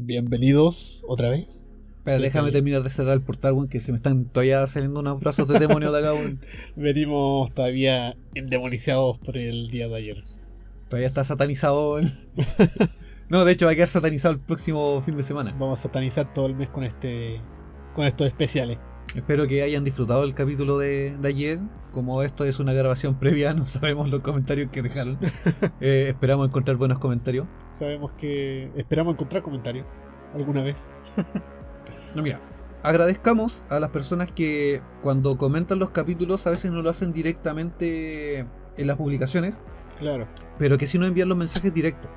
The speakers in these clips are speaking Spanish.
Bienvenidos otra vez. Espera, déjame terminar de cerrar el portal, weón, que se me están todavía saliendo unos brazos de demonio de acá, weón. Venimos todavía endemonizados por el día de ayer. Todavía está satanizado, weón. No, de hecho va a quedar satanizado el próximo fin de semana. Vamos a satanizar todo el mes con este con estos especiales. Espero que hayan disfrutado el capítulo de, de ayer. Como esto es una grabación previa, no sabemos los comentarios que dejaron. Eh, esperamos encontrar buenos comentarios. Sabemos que esperamos encontrar comentarios alguna vez. No, mira, agradezcamos a las personas que cuando comentan los capítulos a veces no lo hacen directamente en las publicaciones, Claro. pero que sí nos envían los mensajes directos.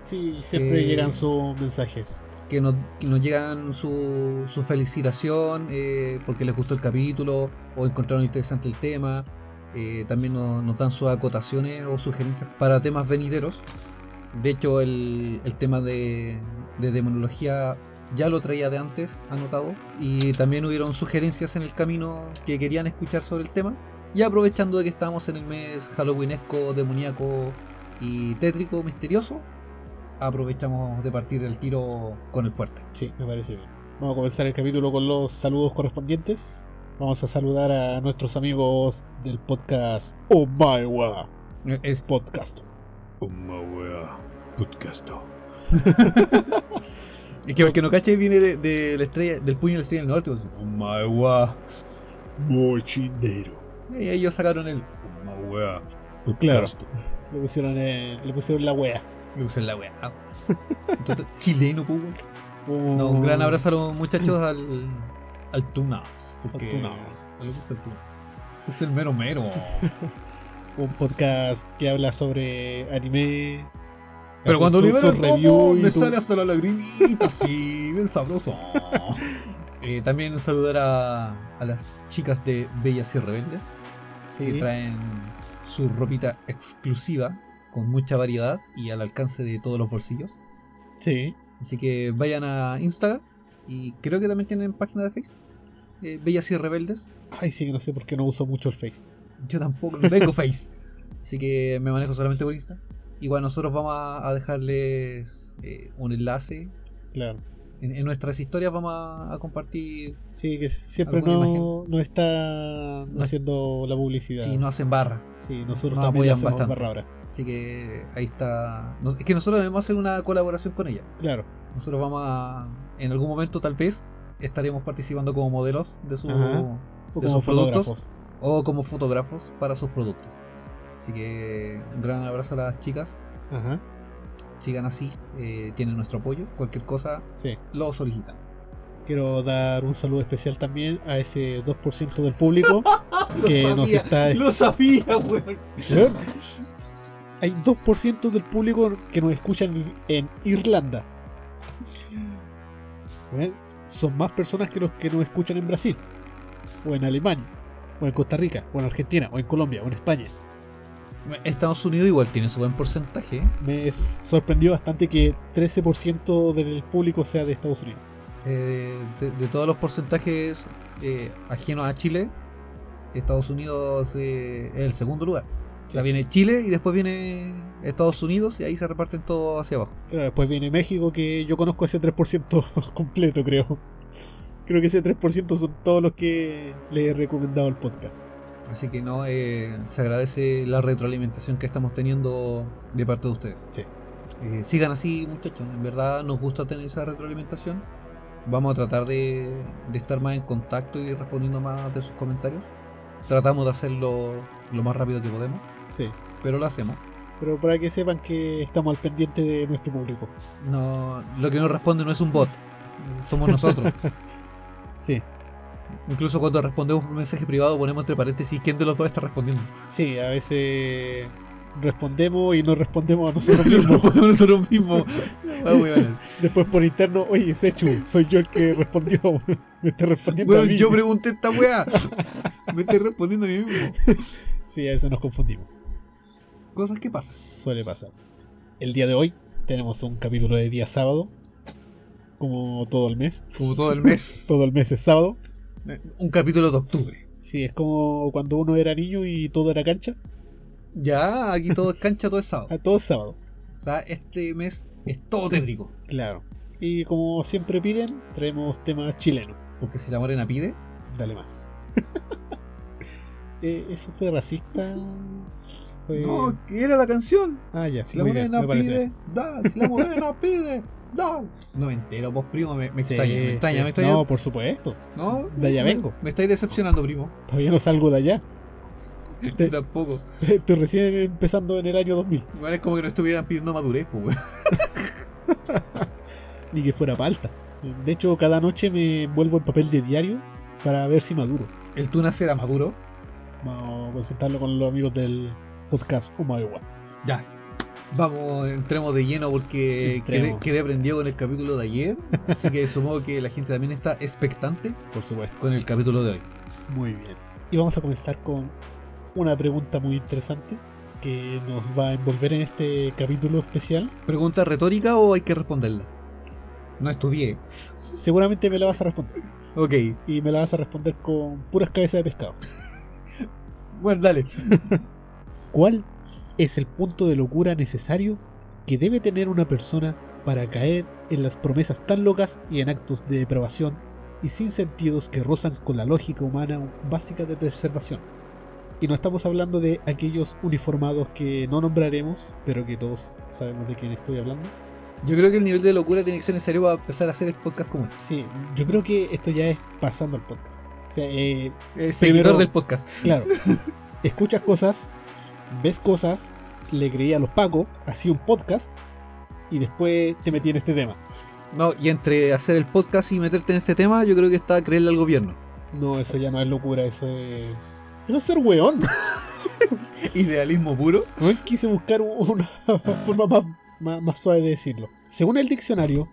Sí, siempre Eh, llegan sus mensajes. Que nos, llegan su, felicitación eh, porque les gustó el capítulo o encontraron interesante el tema. Eh, también nos, dan sus acotaciones o sugerencias para temas venideros. De hecho, el, tema de, de demonología ya lo traía de antes anotado. Y también hubieron sugerencias en el camino que querían escuchar sobre el tema. Y aprovechando de que estamos en el mes halloweenesco, demoníaco y tétrico, misterioso, aprovechamos de partir el tiro con el fuerte. Sí, me parece bien. Vamos a comenzar el capítulo con los saludos correspondientes. Vamos a saludar a nuestros amigos del podcast Oh My Es Podcast. Uma wea podcast. Es que el que no cache viene de, de la estrella, del puño de la estrella del norte. Pues, wea. Mochinero. Y ellos sacaron el Uma wea. Claro. Le pusieron, eh, le pusieron la wea. Me puse la wea. Entonces, chileno, pues. Oh. No, un gran abrazo a los muchachos al, al Tunas. Porque, Al Tunas. a Tunas. Ese es el mero mero. Un podcast que habla sobre anime. Pero cuando libera el tomo, me sale hasta la lagrimita, sí, bien sabroso. Eh, también saludar a, a las chicas de Bellas y Rebeldes, que Sí. traen su ropita exclusiva, con mucha variedad y al alcance de todos los bolsillos. Sí. Así que vayan a Instagram y creo que también tienen página de Facebook. eh, Bellas y Rebeldes. Ay, sí que no sé por qué no uso mucho el Face. Yo tampoco no tengo Face. Así que me manejo solamente por Insta. Igual nosotros vamos a a dejarles eh, un enlace Claro. En, en nuestras historias vamos a, a compartir. Sí, que siempre ¿Alguna no, no está No- haciendo la publicidad. Si no hacen barra. Sí, nosotros nos también hacemos bastante. barra ahora. Así que ahí está. es que nosotros debemos hacer una colaboración con ella. Claro. Nosotros vamos a. En algún momento, tal vez, estaremos participando como modelos de su. Ajá. O de como sus productos. o como fotógrafos para sus productos. Así que un gran abrazo a las chicas. Ajá. Sigan así, eh, tienen nuestro apoyo. Cualquier cosa Sí. lo solicitan. Quiero dar un saludo especial también a ese 2% del público que nos está Lo sabía, weón. Weón, Hay 2% del público que nos escuchan en Irlanda. Weón, Son más personas que los que nos escuchan en Brasil, o en Alemania, o en Costa Rica, o en Argentina, o en Colombia, o en España. Estados Unidos igual tiene su buen porcentaje. Me sorprendió bastante que 13% del público sea de Estados Unidos. Eh, de, de todos los porcentajes eh, ajenos a Chile, Estados Unidos eh, es el segundo lugar. O sea, Sí. viene Chile y después viene Estados Unidos y ahí se reparten todo hacia abajo. Claro, después viene México, que yo conozco ese 3% completo, creo. Creo que ese 3% son todos los que le he recomendado el podcast. Así que no, eh, se agradece la retroalimentación que estamos teniendo de parte de ustedes. Sí. Eh, sigan así, muchachos. En verdad nos gusta tener esa retroalimentación. Vamos a tratar de, de estar más en contacto y respondiendo más de sus comentarios. Tratamos de hacerlo lo más rápido que podemos, Sí. pero lo hacemos. Pero para que sepan que estamos al pendiente de nuestro público. No, lo que nos responde no es un bot, somos nosotros. Sí, Incluso cuando respondemos un mensaje privado ponemos entre paréntesis quién de los dos está respondiendo. sí, a veces respondemos y nos respondemos a nosotros Nos mismos. respondemos nosotros mismos. Ah. Después por interno, oye, Sechu, soy yo el que respondió. Me está respondiendo a mí. yo pregunté esta weá. Me estoy respondiendo a mí mismo. Sí, a eso nos confundimos. Cosas que pasan. Suele pasar. El día de hoy tenemos un capítulo de día sábado. Como todo el mes. Como todo el mes. Todo el mes es sábado. Un capítulo de octubre. Sí, es como cuando uno era niño y todo era cancha. Ya, aquí todo es cancha, todo es sábado. Ah, todo es sábado. O sea, este mes es todo tétrico. Claro. Y como siempre piden, traemos temas chilenos. Porque si la morena pide, Dale más. Eh, ¿Eso fue racista? Fue... no, que era la canción. Ah, ya, Si la morena pide, da. Si la morena pide, da. No me entero, vos, primo, me, me Sí, extraña, me extraña, me. No, por supuesto. No, de allá me- vengo. Me estáis decepcionando, primo. Todavía no salgo de allá. Te- Yo tampoco. Estoy recién empezando en el año 2000. Igual es como que no estuvieran pidiendo madurez, pues, weón. Ni que fuera palta. De hecho, cada noche me envuelvo en papel de diario para ver si maduro. El tú nacer maduro. Vamos a consultarlo con los amigos del podcast Humaegua. Ya. Vamos, entremos de lleno porque quedé, quedé prendido con el capítulo de ayer. Así que supongo que la gente también está expectante Por supuesto. con el capítulo de hoy. Muy bien. Y vamos a comenzar con una pregunta muy interesante que nos va a envolver en este capítulo especial. ¿Pregunta retórica o hay que responderla? No estudié. Seguramente me la vas a responder. Ok. Y me la vas a responder con puras cabezas de pescado. Bueno, dale. ¿Cuál es el punto de locura necesario que debe tener una persona para caer en las promesas tan locas y en actos de depravación y sin sentidos que rozan con la lógica humana básica de preservación? Y no estamos hablando de aquellos uniformados que no nombraremos, pero que todos sabemos de quién estoy hablando. Yo creo que el nivel de locura tiene que ser necesario para empezar a hacer el podcast como este. Sí, yo creo que esto ya es pasando al podcast. O sea, eh, El seguidor del podcast. Claro. Escuchas cosas, ves cosas, le creí a los Paco, hacía un podcast y después te metí en este tema. No, y entre hacer el podcast y meterte en este tema, yo creo que está creerle al gobierno. No, eso ya no es locura, eso es. Eso es ser weón. Idealismo puro. No quise buscar una forma más, más, más suave de decirlo. Según el diccionario,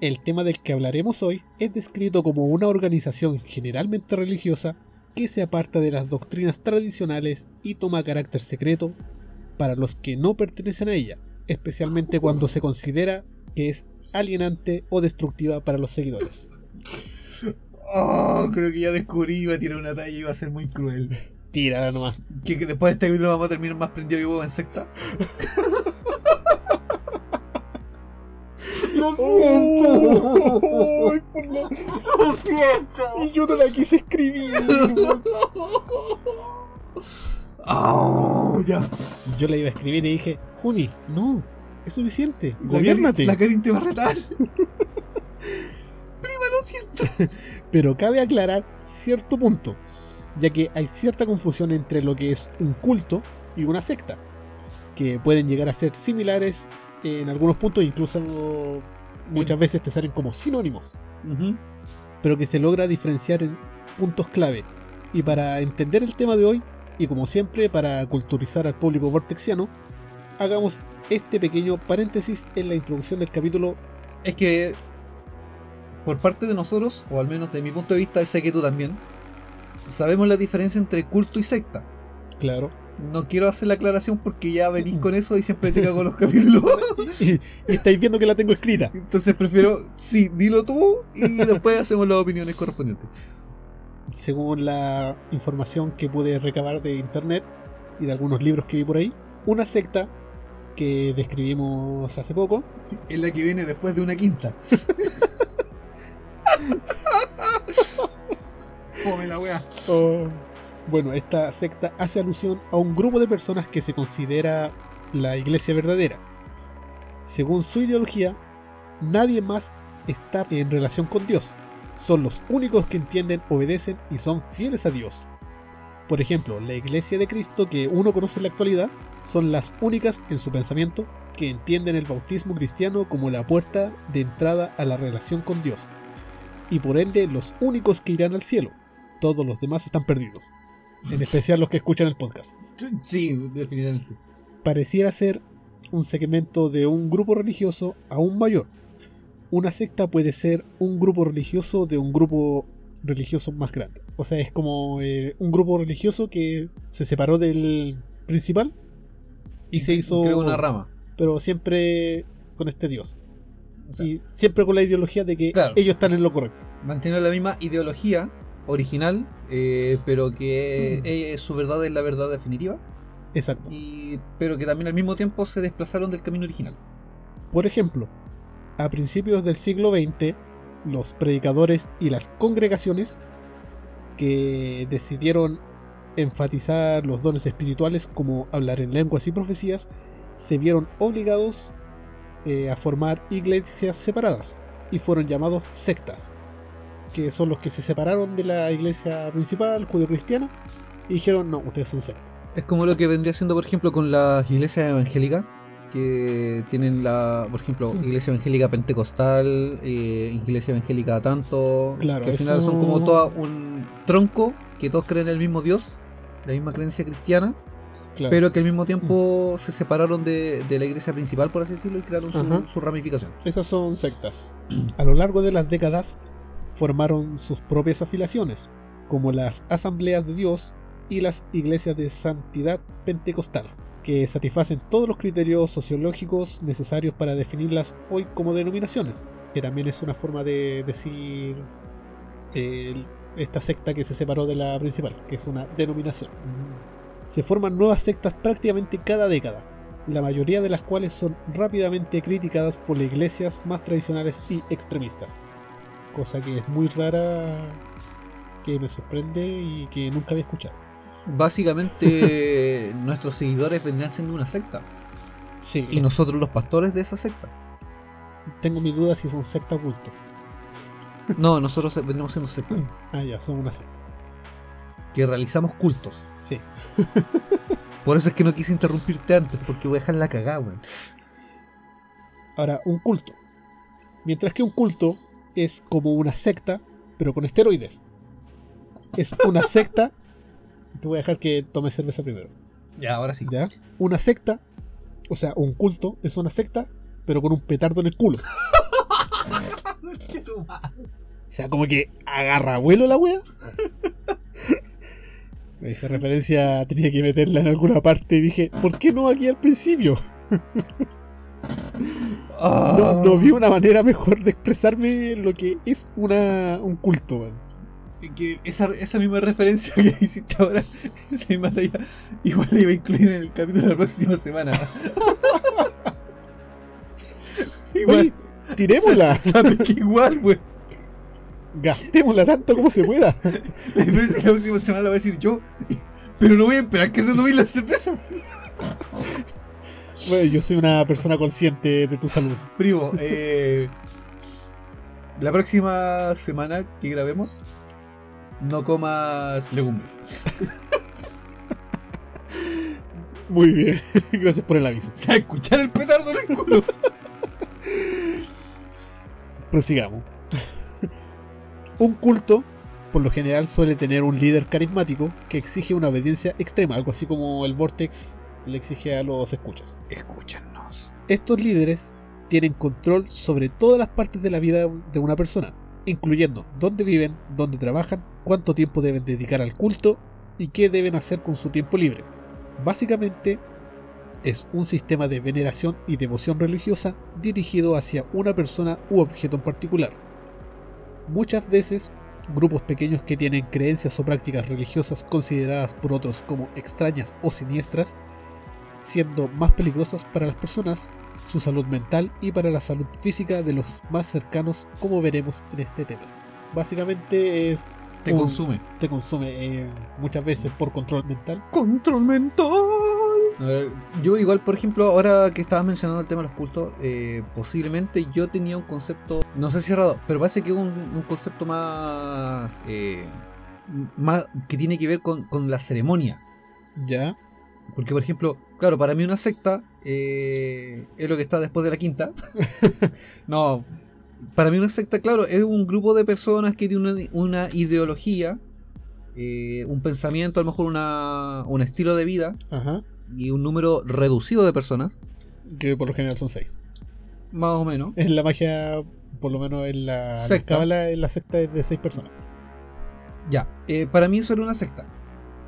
el tema del que hablaremos hoy es descrito como una organización generalmente religiosa que se aparta de las doctrinas tradicionales y toma carácter secreto para los que no pertenecen a ella, especialmente cuando se considera que es alienante o destructiva para los seguidores. Oh, creo que ya descubrí, iba a tirar una talla y iba a ser muy cruel. Tira nomás. ¿Que, que después de este video vamos a terminar más prendido que huevo en secta? Lo Oh, Ay, por la- Lo siento. Y yo no la quise escribir. Oh, ya. Yo la iba a escribir y dije, Juni, no, es suficiente, La gobiernate. Karin- La Karin te va a retar. Prima, lo siento. Pero cabe aclarar cierto punto, ya que hay cierta confusión entre lo que es un culto y una secta, que pueden llegar a ser similares en algunos puntos, incluso muchas veces te salen como sinónimos, pero que se logra diferenciar en puntos clave. Y para entender el tema de hoy, y como siempre para culturizar al público vortexiano, hagamos este pequeño paréntesis en la introducción del capítulo Es que, por parte de nosotros, o al menos de mi punto de vista, y sé que tú también, sabemos la diferencia entre culto y secta. claro. No quiero hacer la aclaración porque ya venís con eso y siempre te cago los capítulos. y, y estáis viendo que la tengo escrita. Entonces prefiero, sí, dilo tú y después hacemos las opiniones correspondientes. Según la información que pude recabar de internet y de algunos libros que vi por ahí, una secta que describimos hace poco, Es la que viene después de una quinta. Fome la wea. oh, bueno, esta secta hace alusión a un grupo de personas que se considera la iglesia verdadera. Según su ideología, nadie más está en relación con Dios. Son los únicos que entienden, obedecen y son fieles a Dios. Por ejemplo, la iglesia de Cristo que uno conoce en la actualidad son las únicas en su pensamiento que entienden el bautismo cristiano como la puerta de entrada a la relación con Dios. Y por ende los únicos que irán al cielo. Todos los demás están perdidos. En especial los que escuchan el podcast. Sí, definitivamente. pareciera ser un segmento de un grupo religioso aún mayor. Una secta puede ser un grupo religioso de un grupo religioso más grande. O sea, es como eh, un grupo religioso que se separó del principal y se hizo Creo una rama. pero siempre con este dios. O sea, Y siempre con la ideología de que Claro. ellos están en lo correcto. mantiene la misma ideología original, eh, pero que Mm. eh, su verdad es la verdad definitiva, Exacto. y, pero que también al mismo tiempo se desplazaron del camino original. Por ejemplo, a principios del siglo XX, los predicadores y las congregaciones que decidieron enfatizar los dones espirituales como hablar en lenguas y profecías, se vieron obligados eh, a formar iglesias separadas y fueron llamados sectas, que son los que se separaron de la iglesia principal judio-cristiana y dijeron, no, ustedes son sectas. Es como lo que vendría siendo, por ejemplo, con las iglesias evangélicas, que tienen la, por ejemplo, Mm. iglesia evangélica pentecostal, eh, iglesia evangélica tanto, Claro, que al final eso- son como todo un tronco, que todos creen en el mismo Dios, la misma creencia cristiana, Claro. pero que al mismo tiempo se separaron de, de la iglesia principal, por así decirlo, y crearon su ramificación. Esas son sectas. A lo largo de las décadas formaron sus propias afiliaciones, como las Asambleas de Dios y las Iglesias de Santidad Pentecostal, que satisfacen todos los criterios sociológicos necesarios para definirlas hoy como denominaciones, que también es una forma de decir eh, esta secta que se separó de la principal, que es una denominación. Se forman nuevas sectas prácticamente cada década, la mayoría de las cuales son rápidamente criticadas por las iglesias más tradicionales y extremistas. Cosa que es muy rara, que me sorprende y que nunca había escuchado. Básicamente, nuestros seguidores vendrían siendo una secta, Sí, y nosotros los pastores de esa secta. tengo mi duda si son secta oculto. No, nosotros vendríamos siendo secta, Ah, ya, son una secta. que realizamos cultos. Sí. Por eso es que no quise interrumpirte antes, porque voy a dejar la cagada, weón. Ahora, un culto. Mientras que un culto es como una secta, pero con esteroides. Es una secta. Te voy a dejar que tomes cerveza primero. Ya, ahora sí. ¿Ya? Una secta, o sea, un culto es una secta, pero con un petardo en el culo. O sea, como que agarra vuelo la wea. Esa referencia tenía que meterla en alguna parte y dije, ¿por qué no aquí al principio? Ah. No, no vi una manera mejor de expresarme lo que es una, un culto, weón. Que esa, esa misma referencia que hiciste ahora, esa misma talla, igual la iba a incluir en el capítulo de la próxima semana. igual, Oye, tirémosla, sabes que igual, weón. gastémosla tanto como se pueda. La diferencia es que la próxima semana la voy a decir yo, pero no voy a esperar que te tomes la cerveza. Bueno, yo soy una persona consciente de tu salud. Primo, eh, la próxima semana que grabemos, no comas legumbres. Muy bien, gracias por el aviso. Sea, escuchar el petardo en el culo. Prosigamos. un culto, por lo general, suele tener un líder carismático que exige una obediencia extrema, algo así como el Vortex le exige a los escuchas. Escúchanos. Estos líderes tienen control sobre todas las partes de la vida de una persona, incluyendo dónde viven, dónde trabajan, cuánto tiempo deben dedicar al culto y qué deben hacer con su tiempo libre. Básicamente, es un sistema de veneración y devoción religiosa dirigido hacia una persona u objeto en particular. Muchas veces, grupos pequeños que tienen creencias o prácticas religiosas consideradas por otros como extrañas o siniestras, siendo más peligrosas para las personas, su salud mental y para la salud física de los más cercanos, como veremos en este tema. Básicamente es Te un- consume. te consume eh, muchas veces por control mental. Control mental. yo igual, por ejemplo, ahora que estabas mencionando el tema de los cultos, eh, posiblemente yo tenía un concepto, no sé si errado, pero parece que un, un concepto más, eh, más que tiene que ver con, con la ceremonia. Ya, Porque, por ejemplo, claro, para mí una secta eh, es lo que está después de la quinta. no, para mí una secta, claro, es un grupo de personas que tiene una, una ideología, eh, un pensamiento, a lo mejor una, un estilo de vida, ajá, y un número reducido de personas, Que por lo general son seis. más o menos. En la magia, por lo menos en la, Secta. en la secta es de seis personas. Ya, eh, para mí eso era una secta.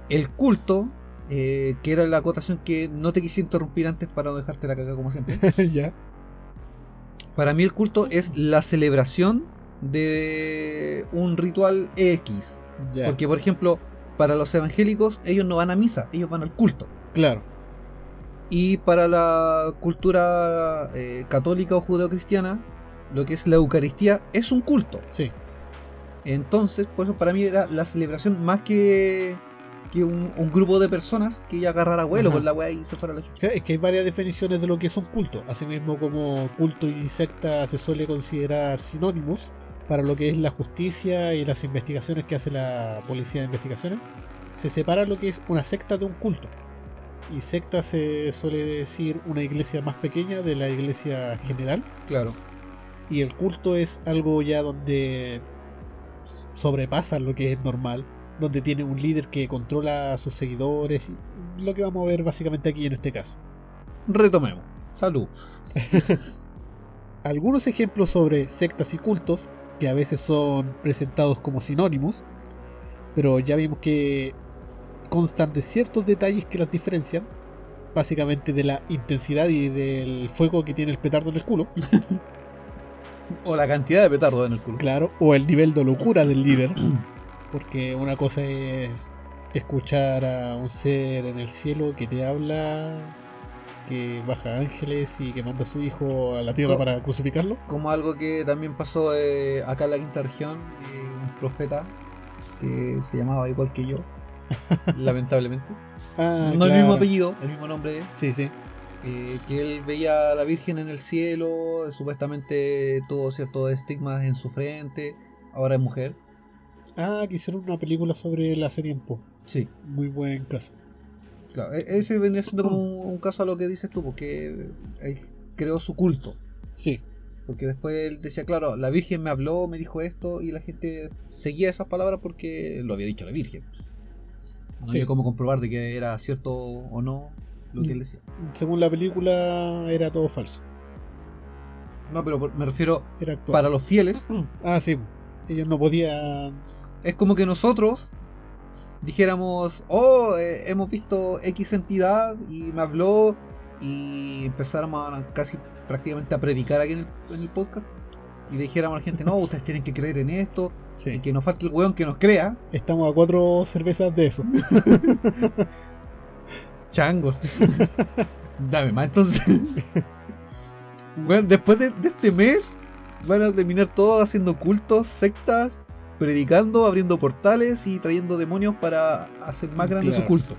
El culto, eh, que era la acotación que no te quise interrumpir antes para no dejarte la caga como siempre. ya. Para mí el culto es la celebración de un ritual X. Ya. Porque, por ejemplo, para los evangélicos, ellos no van a misa, ellos van al culto. Claro. Y para la cultura eh, católica o judeocristiana, lo que es la Eucaristía es un culto. Sí. Entonces, por eso para mí era la celebración más que, que un, un grupo de personas que ya agarrara vuelo Ajá. con la weá y se fuera a la chucha. Es que hay varias definiciones de lo que es un culto. Asimismo, como culto y secta se suele considerar sinónimos para lo que es la justicia y las investigaciones que hace la policía de investigaciones, se separa lo que es una secta de un culto. Y secta se suele decir una iglesia más pequeña de la iglesia general. Claro. Y el culto es algo ya donde sobrepasa lo que es normal, donde tiene un líder que controla a sus seguidores y lo que vamos a ver básicamente aquí en este caso. Retomemos. Salud. Algunos ejemplos sobre sectas y cultos, que a veces son presentados como sinónimos, pero ya vimos que constan de ciertos detalles que las diferencian, básicamente de la intensidad y del fuego que tiene el petardo en el culo, O la cantidad de petardos en el culo. claro, o el nivel de locura del líder, porque una cosa es escuchar a un ser en el cielo que te habla, que baja ángeles y que manda a su hijo a la tierra Co- para crucificarlo. Como algo que también pasó eh, acá en la quinta región, eh, un profeta que se llamaba igual que yo, lamentablemente. Ah, no el mismo apellido, el mismo nombre, Sí, sí. eh, que él veía a la Virgen en el cielo, supuestamente tuvo ciertos estigmas en su frente, ahora es mujer. Ah, que hicieron una película sobre él hace tiempo. Sí, Muy buen caso. claro, e- ese vendría siendo como un, un caso a lo que dices tú, porque él creó su culto. Sí, Porque después él decía, claro, la Virgen me habló, me dijo esto, y la gente seguía esas palabras porque lo había dicho la Virgen. No Sí. había cómo comprobar de que era cierto o no lo que él decía. según la película era todo falso. No, pero me refiero Era para los fieles. Ah, sí. Ellos no podían. Es como que nosotros dijéramos, oh, eh, hemos visto X entidad y me habló y empezáramos a casi prácticamente a predicar aquí en el, en el podcast y le dijéramos a la gente, no, ustedes tienen que creer en esto y que nos falte el weón que nos crea. Estamos a cuatro cervezas de eso. Changos. Dame más entonces. Bueno, después de, de este mes van a terminar todos haciendo cultos, sectas, predicando, abriendo portales y trayendo demonios para hacer más grande su Claro. culto.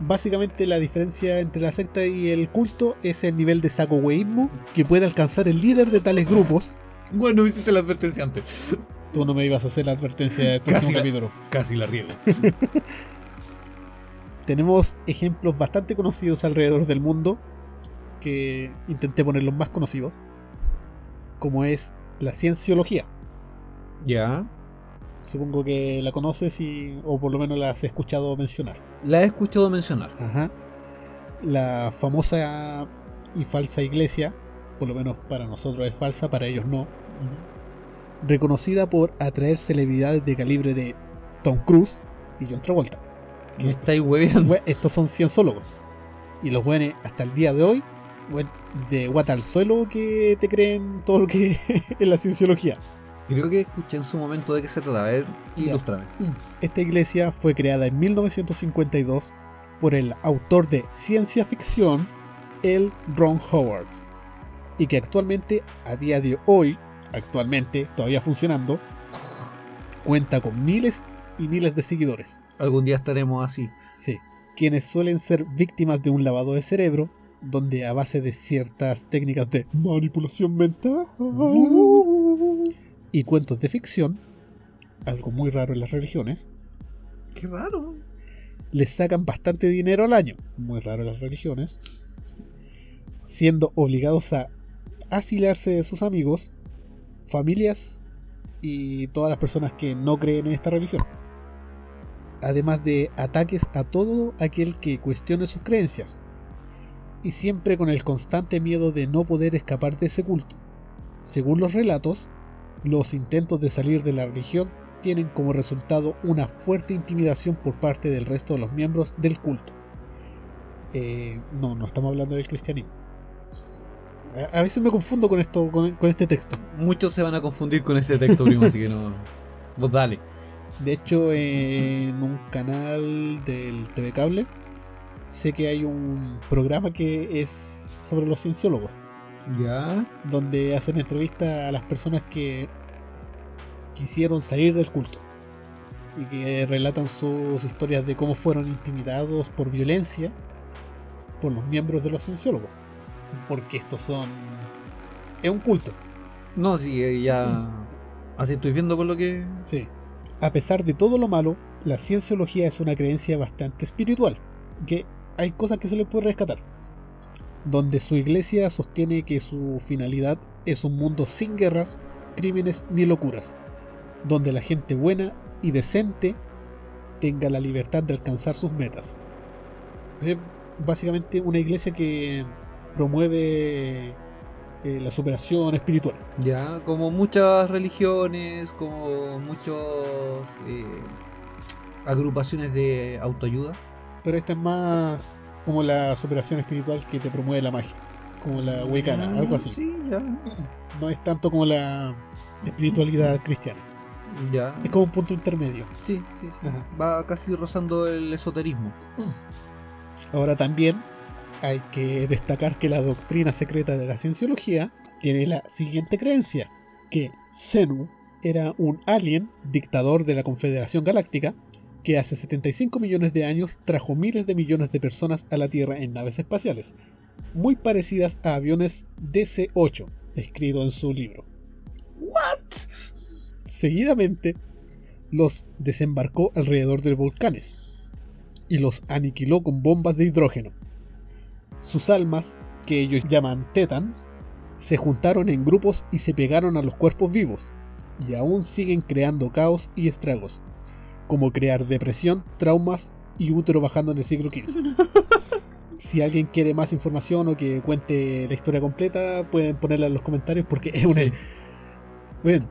Básicamente la diferencia entre la secta y el culto es el nivel de sacohueísmo que puede alcanzar el líder de tales grupos. Bueno, hiciste la advertencia antes. Tú no me ibas a hacer la advertencia del Casi próximo la- capítulo. Casi la riego. Tenemos ejemplos bastante conocidos alrededor del mundo, que intenté poner los más conocidos, como es la cienciología. Ya. Supongo que la conoces y, o por lo menos la has escuchado mencionar. La he escuchado mencionar. Ajá. La famosa y falsa iglesia, por lo menos para nosotros es falsa, para ellos no, reconocida por atraer celebridades de calibre de Tom Cruise y John Travolta. Me estáis hueveando. Estos son cienciólogos. Y los buenos hasta el día de hoy, de guata al suelo que te creen todo lo que es la cienciología. Creo que escuché en su momento de qué se trata. A ver, Ya. ilústrame. Esta iglesia fue creada en 1952 por el autor de ciencia ficción, el Ron Howard, y que actualmente, a día de hoy, actualmente todavía funcionando, cuenta con miles y miles de seguidores. Algún día estaremos así. Sí, quienes suelen ser víctimas de un lavado de cerebro, donde a base de ciertas técnicas de manipulación mental y cuentos de ficción, algo muy raro en las religiones, Qué raro. les sacan bastante dinero al año, muy raro en las religiones, siendo obligados a asilarse de sus amigos, familias y todas las personas que no creen en esta religión. Además de ataques a todo aquel que cuestione sus creencias, y siempre con el constante miedo de no poder escapar de ese culto. Según los relatos, los intentos de salir de la religión tienen como resultado una fuerte intimidación por parte del resto de los miembros del culto. Eh, no, no estamos hablando del cristianismo. A, a veces me confundo con esto, con, con este texto. Muchos se van a confundir con este texto, primo, así que no. Vos dale. De hecho, en un canal del TV Cable, sé que hay un programa que es sobre los cienciólogos, Ya. donde hacen entrevistas a las personas que quisieron salir del culto y que relatan sus historias de cómo fueron intimidados por violencia por los miembros de los cienciólogos. Porque estos son... Es un culto. No, sí, eh, ya. Así estoy viendo por lo que. Sí. A pesar de todo lo malo, la cienciología es una creencia bastante espiritual, que hay cosas que se le puede rescatar. Donde su iglesia sostiene que su finalidad es un mundo sin guerras, crímenes ni locuras, donde la gente buena y decente tenga la libertad de alcanzar sus metas. Es básicamente una iglesia que promueve eh, la superación espiritual. Ya, como muchas religiones, como muchos eh, agrupaciones de autoayuda. Pero esta es más como la superación espiritual que te promueve la magia, como la wicana, Ah, algo así. Sí, ya. No es tanto como la espiritualidad cristiana. Ya. Es como un punto intermedio. Sí, sí, sí. Ajá. Va casi rozando el esoterismo. Ahora también hay que destacar que la doctrina secreta de la cienciología tiene la siguiente creencia, que Zenu era un alien dictador de la Confederación Galáctica que hace 75 millones de años trajo miles de millones de personas a la Tierra en naves espaciales, muy parecidas a aviones DC-8, escrito en su libro. ¿What? Seguidamente, los desembarcó alrededor de volcanes y los aniquiló con bombas de hidrógeno. Sus almas, que ellos llaman Tetans, se juntaron en grupos y se pegaron a los cuerpos vivos, y aún siguen creando caos y estragos, como crear depresión, traumas y útero bajando en el siglo XV. Si alguien quiere más información o que cuente la historia completa, pueden ponerla en los comentarios porque es una, Sí. bueno,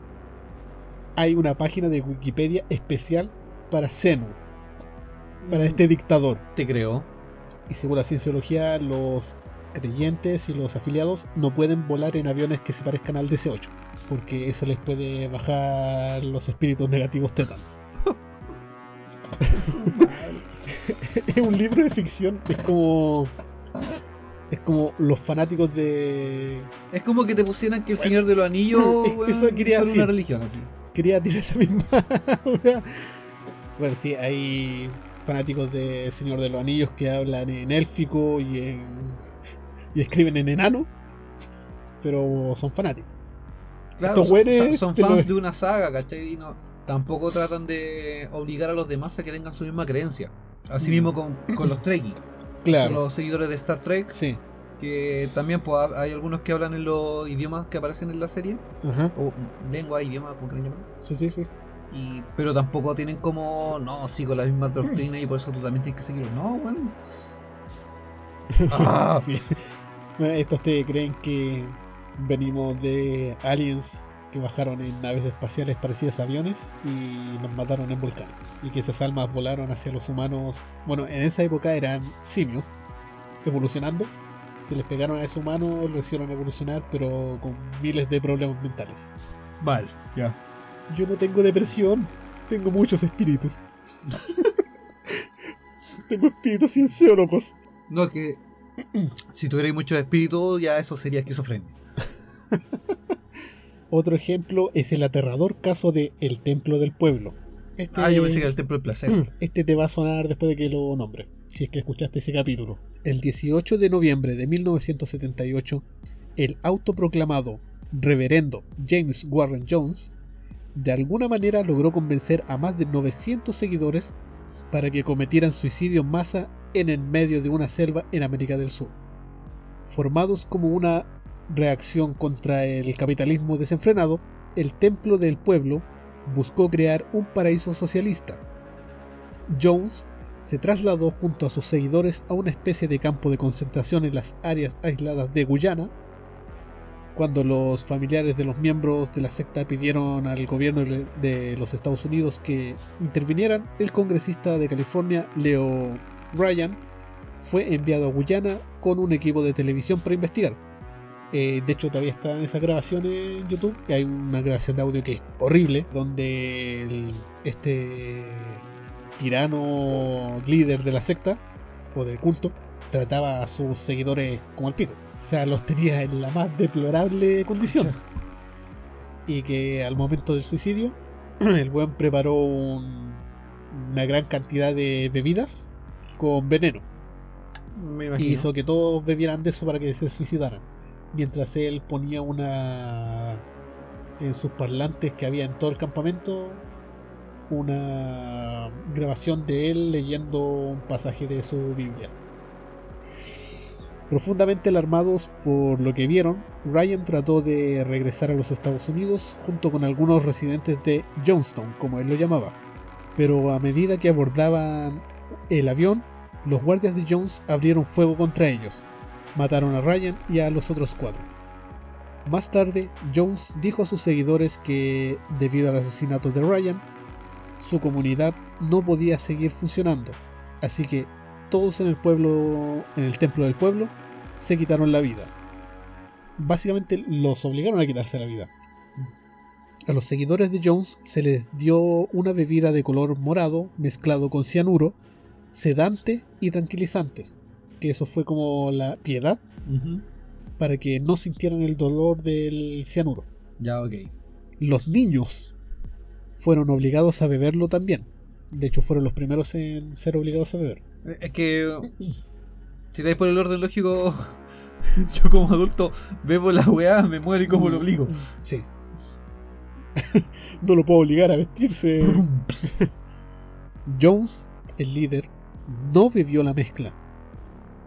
hay una página de Wikipedia especial para Zenu, para este dictador. Te creo. Y según la cienciología, los creyentes y los afiliados no pueden volar en aviones que se parezcan al DC-8, porque eso les puede bajar los espíritus negativos tetans. es un libro de ficción, es como. Es como los fanáticos de. Es como que te pusieran que el Señor de los Anillos. Eso quería decir. una religión así. Quería tirar esa misma. bueno, sí, hay fanáticos de Señor de los Anillos que hablan en élfico y en. y escriben en enano. Pero son fanáticos. Claro, Estos son, fans de una saga, ¿cachai? Y no, tampoco tratan de obligar a los demás a que tengan su misma creencia. Así mismo con, con los Trekkies, con Claro. los seguidores de Star Trek, Sí. Que también pues, ha- hay algunos que hablan en los idiomas que aparecen en la serie, Ajá. o lengua, idioma, como quieran llamar. Sí, sí, sí. Y, pero tampoco tienen como, no, sigo la misma doctrina y por eso tú también tienes que seguirlo. No, bueno. Ah. Sí. Bueno, estos te creen que venimos de aliens que bajaron en naves espaciales parecidas a aviones y nos mataron en volcanes. Y que esas almas volaron hacia los humanos. Bueno, en esa época eran simios evolucionando. Se les pegaron a esos humanos, lo hicieron evolucionar, pero con miles de problemas mentales. Vale, ya. Yo no tengo depresión, tengo muchos espíritus. tengo espíritus cienciólogos. No, que si tuvierais mucho espíritu, ya eso sería esquizofrenia. Otro ejemplo es el aterrador caso de El Templo del Pueblo. Este, Ah, yo pensé que era el templo del placer. este te va a sonar después de que lo nombre, si es que escuchaste ese capítulo. El 18 de noviembre de 1978, el autoproclamado reverendo James Warren Jones de alguna manera logró convencer a más de 900 seguidores para que cometieran suicidio en masa en el medio de una selva en América del Sur. Formados como una reacción contra el capitalismo desenfrenado, el Templo del Pueblo buscó crear un paraíso socialista. Jones se trasladó junto a sus seguidores a una especie de campo de concentración en las áreas aisladas de Guyana. Cuando los familiares de los miembros de la secta pidieron al gobierno de los Estados Unidos que intervinieran, el congresista de California, Leo Ryan, fue enviado a Guyana con un equipo de televisión para investigar. Eh, de hecho, todavía está en esa grabación en YouTube. Y hay una grabación de audio que es horrible, donde este tirano líder de la secta o del culto trataba a sus seguidores como el pico. O sea, los tenía en la más deplorable condición. Y que al momento del suicidio, el buen preparó un- una gran cantidad de bebidas con veneno Me y imagino. hizo que todos bebieran de eso para que se suicidaran. Mientras él ponía una. en sus parlantes que había en todo el campamento, una grabación de él leyendo un pasaje de su Biblia. Profundamente alarmados por lo que vieron, Ryan trató de regresar a los Estados Unidos junto con algunos residentes de Johnstown, como él lo llamaba. Pero a medida que abordaban el avión, los guardias de Jones abrieron fuego contra ellos. Mataron a Ryan y a los otros cuatro. Más tarde, Jones dijo a sus seguidores que, debido al asesinato de Ryan, su comunidad no podía seguir funcionando, así que todos en el pueblo, en el templo del pueblo, se quitaron la vida. Básicamente los obligaron a quitarse la vida. A los seguidores de Jones se les dio una bebida de color morado mezclado con cianuro, sedante y tranquilizantes, que eso fue como la piedad para que no sintieran el dolor del cianuro. Ya, ok. Los niños fueron obligados a beberlo también. De hecho, fueron los primeros en ser obligados a beber. Eh, Es que. Si das por el orden lógico, yo como adulto bebo la weá, me muero y como lo obligo. Sí. no lo puedo obligar a vestirse. Jones, el líder, no bebió la mezcla,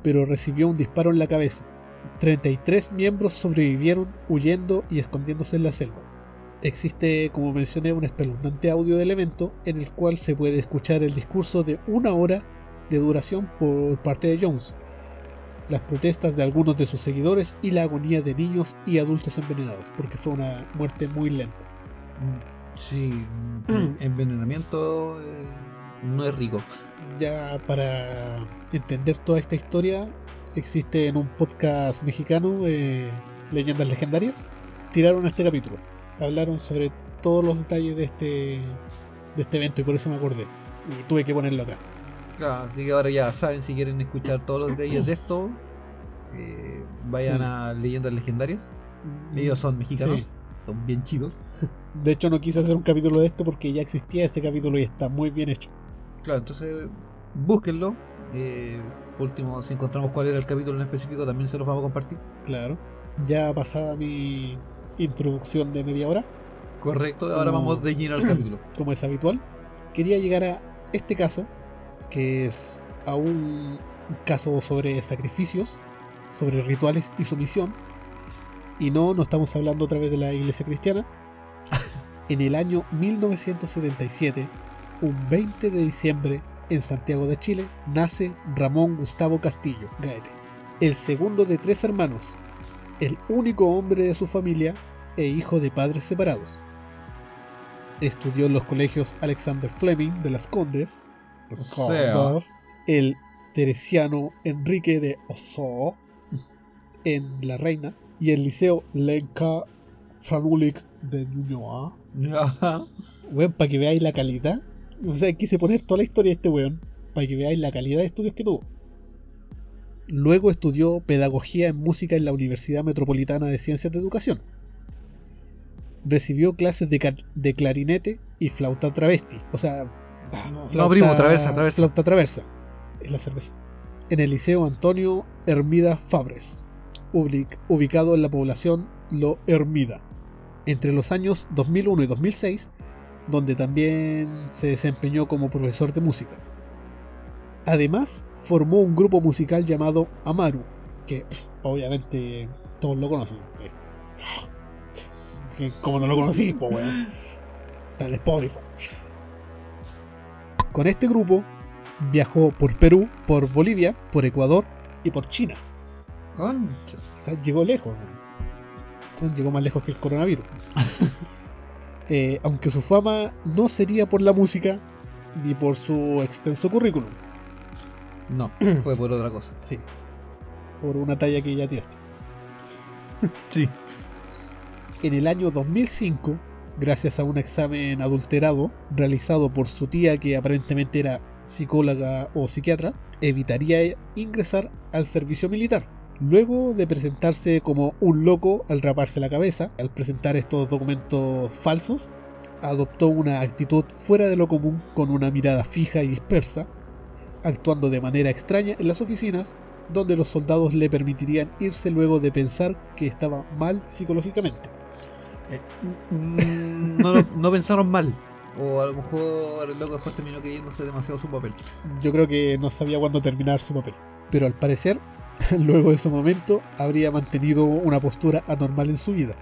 pero recibió un disparo en la cabeza. 33 miembros sobrevivieron huyendo y escondiéndose en la selva. Existe, como mencioné, un espeluznante audio del evento en el cual se puede escuchar el discurso de una hora de duración por parte de Jones, las protestas de algunos de sus seguidores y la agonía de niños y adultos envenenados, porque fue una muerte muy lenta. Sí, envenenamiento eh, no es rico. Ya para entender toda esta historia, existe en un podcast mexicano, eh, Leyendas Legendarias, tiraron este capítulo. Hablaron sobre todos los detalles de este, de este evento y por eso me acordé. Y tuve que ponerlo acá. Claro, así que ahora ya saben si quieren escuchar todos los detalles de esto, eh, vayan Sí. a Leyendas Legendarias. Ellos son mexicanos, Sí. son bien chidos. De hecho, no quise hacer un capítulo de este porque ya existía ese capítulo y está muy bien hecho. Claro, entonces búsquenlo. Eh, último, si encontramos cuál era el capítulo en específico, también se los vamos a compartir. Claro. Ya pasada mi introducción de media hora, Correcto, ahora Como- vamos de lleno al capítulo. como es habitual, quería llegar a este caso, que es a un caso sobre sacrificios, sobre rituales y sumisión. Y no, no estamos hablando otra vez de la iglesia cristiana. En el año 1977, un 20 de diciembre, en Santiago de Chile, nace Ramón Gustavo Castillo Gaete, el segundo de tres hermanos, el único hombre de su familia e hijo de padres separados. Estudió en los colegios Alexander Fleming de las Condes, el Teresiano Enrique de Ossó en La Reina y el Liceo Lenca Franulix de Ñuñoa. Weón, para que veáis la calidad. O sea, quise poner toda la historia de este weón, para que veáis la calidad de estudios que tuvo. Luego estudió pedagogía en música en la Universidad Metropolitana de Ciencias de Educación. Recibió clases de, clarinete y flauta travesti. O sea, ah, no, primo, traversa, traversa. Flauta traversa. Es la cerveza. En el Liceo Antonio Hermida Fabres, ubic- ubicado en la población Lo Hermida. Entre los años 2001 y 2006, donde también se desempeñó como profesor de música. Además, formó un grupo musical llamado Amaru, que pff, obviamente todos lo conocen. Que como no lo conocí, pues weón. Está en Spotify. Con este grupo Viajó por Perú, por Bolivia, por Ecuador y por China. Concha. O sea, llegó lejos. ¿no? Llegó más lejos que el coronavirus. Eh, aunque su fama no sería por la música ni por su extenso currículum. No, fue por otra cosa. Sí. Por una talla que ya tiraste. Sí. En el año 2005, gracias a un examen adulterado realizado por su tía que aparentemente era psicóloga o psiquiatra, evitaría ingresar al servicio militar. Luego de presentarse como un loco al raparse la cabeza, al presentar estos documentos falsos, adoptó una actitud fuera de lo común con una mirada fija y dispersa, actuando de manera extraña en las oficinas donde los soldados le permitirían irse luego de pensar que estaba mal psicológicamente. Mm, no, no pensaron mal. O a lo mejor el loco después terminó creyéndose demasiado su papel. Yo creo que no sabía cuándo terminar su papel. Pero al parecer, luego de ese momento, habría mantenido una postura anormal en su vida,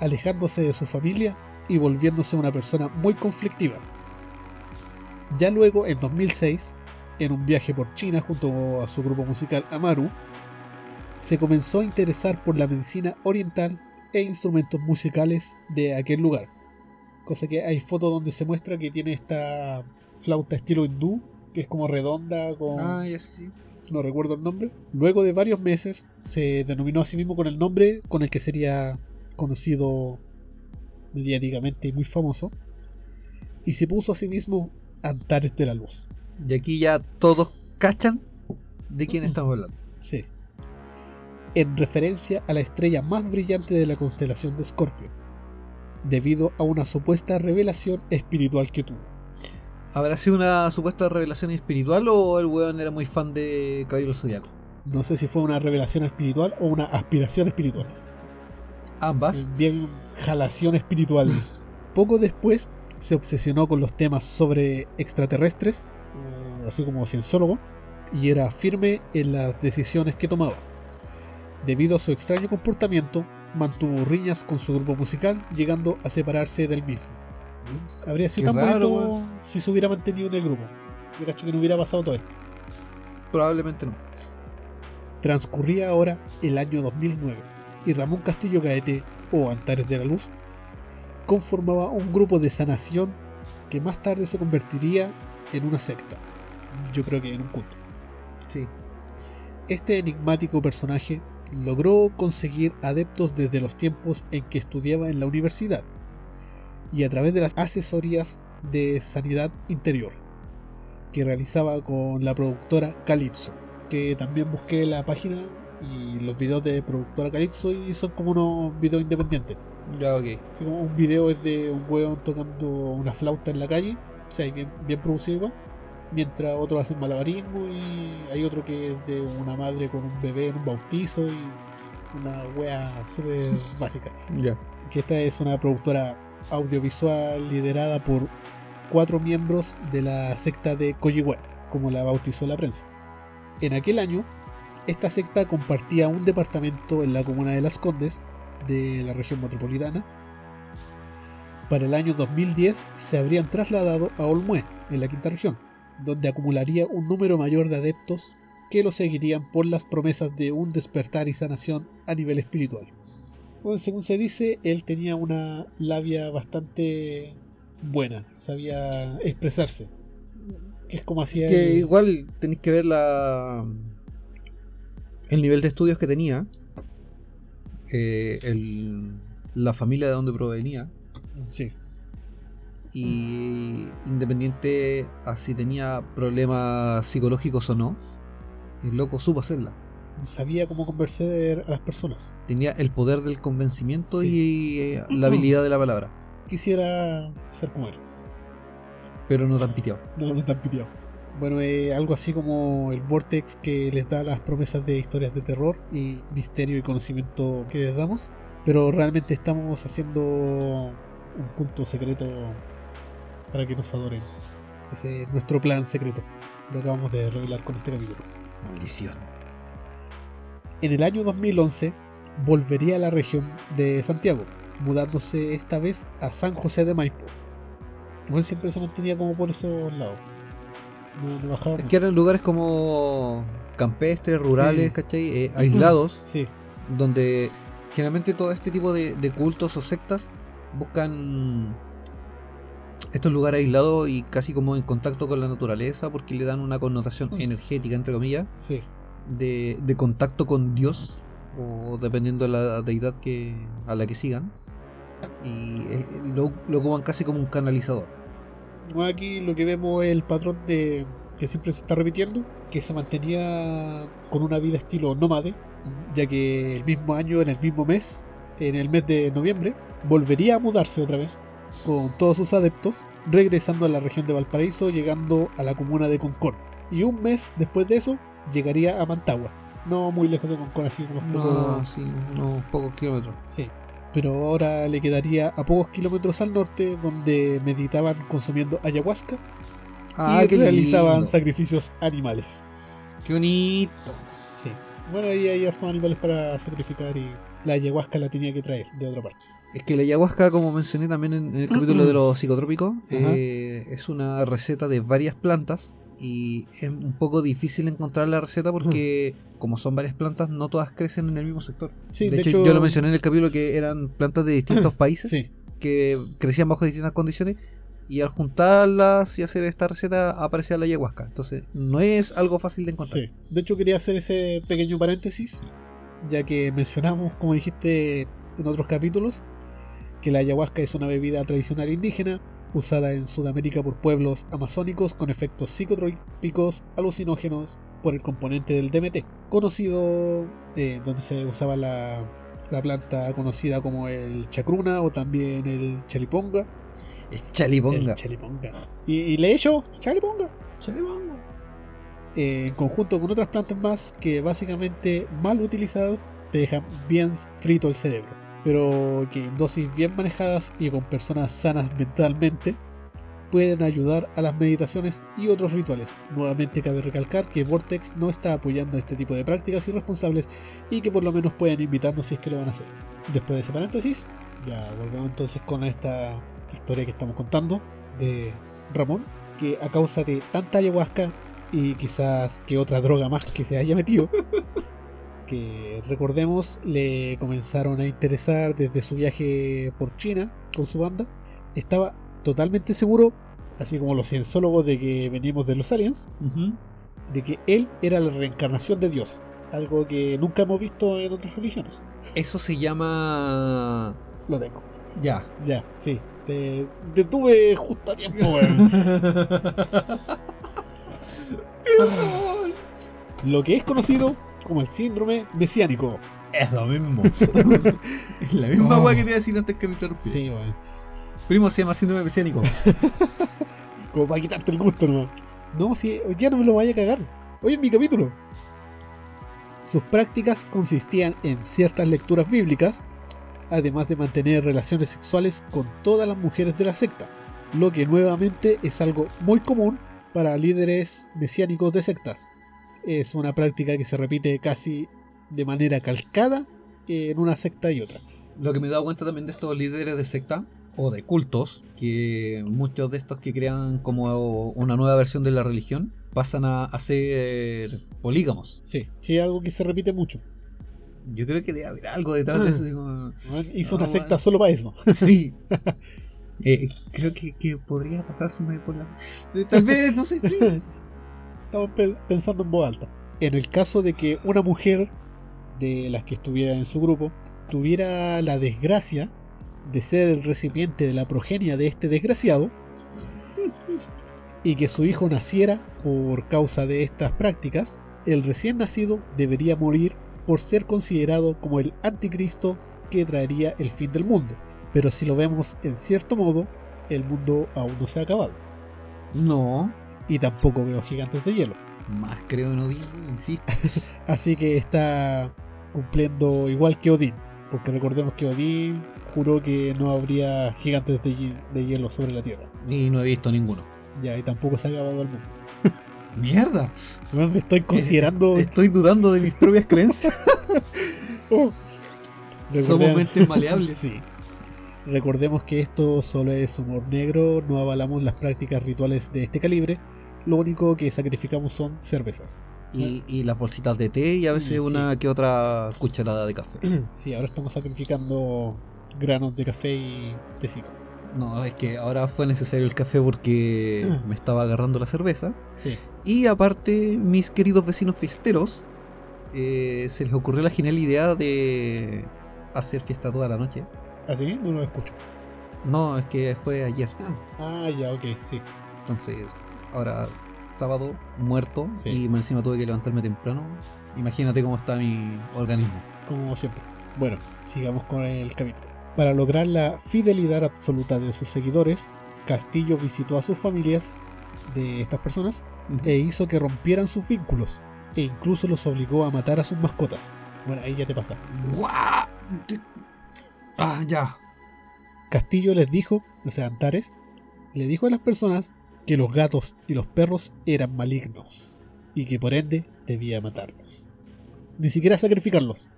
alejándose de su familia y volviéndose una persona muy conflictiva. Ya luego, en 2006, en un viaje por China junto a su grupo musical Amaru, se comenzó a interesar por la medicina oriental e instrumentos musicales de aquel lugar. Cosa que hay fotos donde se muestra que tiene esta flauta estilo hindú, que es como redonda, con... Ah, ya sí. no recuerdo el nombre. Luego de varios meses se denominó a sí mismo con el nombre con el que sería conocido mediáticamente y muy famoso. Y se puso a sí mismo Antares de la Luz. Y aquí ya todos cachan de quién estamos hablando. Sí. En referencia a la estrella más brillante de la constelación de Escorpio. Debido a una supuesta revelación espiritual que tuvo. ¿Habrá sido una supuesta revelación espiritual o el weón era muy fan de Caballero Zodiaco? No sé si fue una revelación espiritual o una aspiración espiritual. Ambas. Bien jalación espiritual. Poco después se obsesionó con los temas sobre extraterrestres, eh, así como cienciólogo, y era firme en las decisiones que tomaba. Debido a su extraño comportamiento, mantuvo riñas con su grupo musical, llegando a separarse del mismo. Habría sido Qué tan raro, bonito weón. si se hubiera mantenido en el grupo. Yo cacho que no hubiera pasado todo esto. Probablemente no. Transcurría ahora el año 2009 y Ramón Castillo Gaete, o Antares de la Luz, conformaba un grupo de sanación que más tarde se convertiría en una secta. Yo creo que en un culto. Sí. Este enigmático personaje logró conseguir adeptos desde los tiempos en que estudiaba en la universidad y a través de las asesorías de sanidad interior que realizaba con la productora Calypso, que también busqué la página y los videos de productora Calypso y son como unos videos independientes. Ya, ok. Así como un video es de un hueón tocando una flauta en la calle, o sea, bien, bien producido igual, mientras otros hacen malabarismo y hay otro que es de una madre con un bebé en un bautizo y una wea súper básica. Ya. Que esta es una productora audiovisual liderada por cuatro miembros de la secta de Kojiwe, como la bautizó la prensa. En aquel año, esta secta compartía un departamento en la comuna de Las Condes, de la región metropolitana. Para el año 2010 se habrían trasladado a Olmué, en la quinta región, donde acumularía un número mayor de adeptos que lo seguirían por las promesas de un despertar y sanación a nivel espiritual. Bueno, según se dice, él tenía una labia bastante buena, sabía expresarse. Que es como hacía Que el- igual tenéis que ver la el nivel de estudios que tenía, eh, el- la familia de donde provenía, Sí, y independiente a si tenía problemas psicológicos o no, el loco supo hacerla. sabía cómo convencer a las personas. Tenía el poder del convencimiento Sí. y eh, la habilidad de la palabra, Quisiera ser como él. pero no tan piteado. No, no tan piteado. Bueno, eh, algo así como el Vortex que les da las promesas de historias de terror y misterio y conocimiento que les damos. Pero realmente estamos haciendo un culto secreto para que nos adoren. Ese es nuestro plan secreto. Lo acabamos de revelar con este capítulo. Maldición. En el año 2011 volvería a la región de Santiago, mudándose esta vez a San José de Maipo. Bueno, siempre se mantenía como por esos lados. No, no Es que eran lugares como campestres, rurales, Sí. ¿cachai? Eh, aislados, Sí, donde generalmente todo este tipo de, de cultos o sectas buscan estos lugares aislados y casi como en contacto con la naturaleza porque le dan una connotación energética, entre comillas, sí. de, de contacto con Dios o dependiendo de la deidad que a la que sigan y eh, lo, lo ocupan casi como un canalizador. Aquí lo que vemos es el patrón de que siempre se está repitiendo, que se mantenía con una vida estilo nómade, ya que el mismo año, en el mismo mes, en el mes de noviembre, volvería a mudarse otra vez con todos sus adeptos, regresando a la región de Valparaíso, llegando a la comuna de Concón. Y un mes después de eso, llegaría a Mantagua, no muy lejos de Concón, así unos No, pocos- sí, unos pocos kilómetros. Sí, pero ahora le quedaría a pocos kilómetros al norte, donde meditaban consumiendo ayahuasca y qué realizaban lindo. sacrificios animales. Qué bonito. Sí. Bueno, ahí hay hartos animales para sacrificar y la ayahuasca la tenía que traer de otra parte. Es que la ayahuasca, como mencioné también en, en el capítulo de los psicotrópicos, eh, es una receta de varias plantas y es un poco difícil encontrar la receta porque como son varias plantas, no todas crecen en el mismo sector. Sí, de, de, hecho, yo lo mencioné en el capítulo que eran plantas de distintos países Sí, que crecían bajo distintas condiciones y al juntarlas y hacer esta receta aparecía la ayahuasca. Entonces no es algo fácil de encontrar. sí. De hecho, quería hacer ese pequeño paréntesis, ya que mencionamos, como dijiste en otros capítulos, que la ayahuasca es una bebida tradicional indígena usada en Sudamérica por pueblos amazónicos con efectos psicotrópicos alucinógenos por el componente del DMT, conocido eh, donde se usaba la, la planta conocida como el chacruna o también el chaliponga. Es chaliponga. El chaliponga. Y, y le hecho chaliponga. Chaliponga. eh, en conjunto con otras plantas más que básicamente mal utilizadas te dejan bien frito el cerebro, pero que en dosis bien manejadas y con personas sanas mentalmente pueden ayudar a las meditaciones y otros rituales. Nuevamente cabe recalcar que Vortex no está apoyando este tipo de prácticas irresponsables y que por lo menos pueden invitarnos si es que lo van a hacer. Después de ese paréntesis, ya volvemos entonces con esta historia que estamos contando de Ramón, que a causa de tanta ayahuasca y quizás que otra droga más que se haya metido, que recordemos le comenzaron a interesar desde su viaje por China con su banda, estaba totalmente seguro, así como los cienciólogos de que venimos de los aliens, Ujú. de que él era la reencarnación de Dios, algo que nunca hemos visto en otras religiones. Eso se llama... Lo tengo. Ya. Ya, sí. Te detuve justo a tiempo, weón. Lo que es conocido como el síndrome mesiánico. Es lo mismo. es la misma Oh. weá que te iba a decir antes que me interrumpí. Sí, weón. Primo se llama síndrome mesiánico. Como para quitarte el gusto nomás. No, si ya no me lo vaya a cagar. Hoy en mi capítulo. Sus prácticas consistían en ciertas lecturas bíblicas, además de mantener relaciones sexuales con todas las mujeres de la secta, lo que nuevamente es algo muy común para líderes mesiánicos de sectas. Es una práctica que se repite casi de manera calcada en una secta y otra. Lo que me he dado cuenta también de estos líderes de secta o de cultos, que muchos de estos que crean como una nueva versión de la religión pasan a, a ser polígamos. Sí, sí, algo que se repite mucho. Yo creo que debe haber algo detrás de eso. digo, Hizo No, una secta solo para eso. Sí. Eh, creo que, que podría pasárseme por la. eh, Tal vez, no sé. sí. Pensando en voz alta. En el caso de que una mujer de las que estuviera en su grupo tuviera la desgracia de ser el recipiente de la progenia de este desgraciado y que su hijo naciera por causa de estas prácticas, el recién nacido debería morir por ser considerado como el anticristo que traería el fin del mundo. Pero si lo vemos en cierto modo, el mundo aún no se ha acabado. No. Y tampoco veo gigantes de hielo. Más creo no dice, insisto. Así que está cumpliendo igual que Odín. Porque recordemos que Odín juró que no habría gigantes de, hi- de hielo sobre la Tierra. Y no he visto ninguno. Ya, y tampoco se ha acabado el mundo. Mierda. Me estoy considerando... Estoy dudando de mis propias creencias. Oh. Somos Recordemos- mentes maleables. Sí. Recordemos que esto solo es humor negro, no avalamos las prácticas rituales de este calibre, lo único que sacrificamos son cervezas. Y, y las bolsitas de té y a veces Sí. una que otra cucharada de café. Sí, ahora estamos sacrificando granos de café y tecito. No, es que ahora fue necesario el café porque me estaba agarrando la cerveza. Sí. Y aparte, mis queridos vecinos fiesteros, eh, se les ocurrió la genial idea de hacer fiesta toda la noche. ¿Así? No lo escucho. No, es que fue ayer. Ah, ya, ok, sí. Entonces, ahora sábado, muerto, Sí. y encima tuve que levantarme temprano. Imagínate cómo está mi organismo. Como siempre. Bueno, sigamos con el capítulo. Para lograr la fidelidad absoluta de sus seguidores, Castillo visitó a sus familias de estas personas e hizo que rompieran sus vínculos, e incluso los obligó a matar a sus mascotas. Bueno, ahí ya te pasaste. ¡Guau! Ah, ya. Castillo les dijo, o sea, Antares, le dijo a las personas que los gatos y los perros eran malignos y que por ende debía matarlos. Ni siquiera sacrificarlos.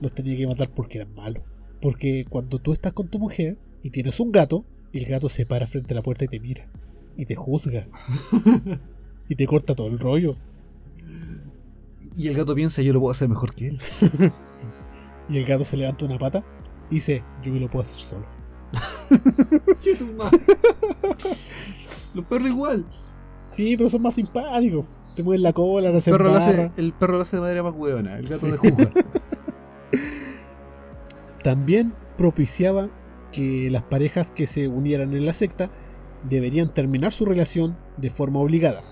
Los tenía que matar porque eran malos. Porque cuando tú estás con tu mujer y tienes un gato, el gato se para frente a la puerta y te mira. Y te juzga. y te corta todo el rollo. Y el gato piensa, yo lo puedo hacer mejor que él. Y el gato se levanta una pata y dice, yo me lo puedo hacer solo. Los perros igual. Sí, pero son más simpáticos. Te mueven la cola, te El hacen perro, lo hace, el perro lo hace de manera más huevona, el gato Sí. de juzga. También propiciaba que las parejas que se unieran en la secta deberían terminar su relación de forma obligada,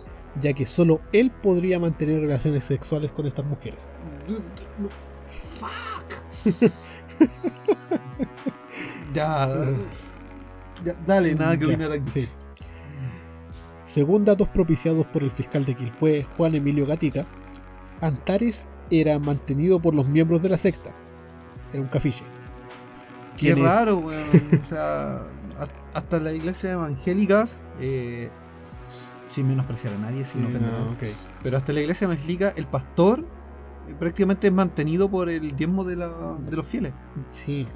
ya que solo él podría mantener relaciones sexuales con estas mujeres. Fuck. ya, ya, Dale, nada que opinar aquí. sí. Según datos propiciados por el fiscal de Quilpué, Juan Emilio Gatica, Antares era mantenido por los miembros de la secta. Era un cafiche. Qué raro, weón. O sea, hasta- las iglesias evangélicas, eh, sin menospreciar a nadie, sin ofender a Ah, nadie, ok. pero hasta la iglesia evangélica, el pastor eh, prácticamente es mantenido por el diezmo de, la, de los fieles. Sí,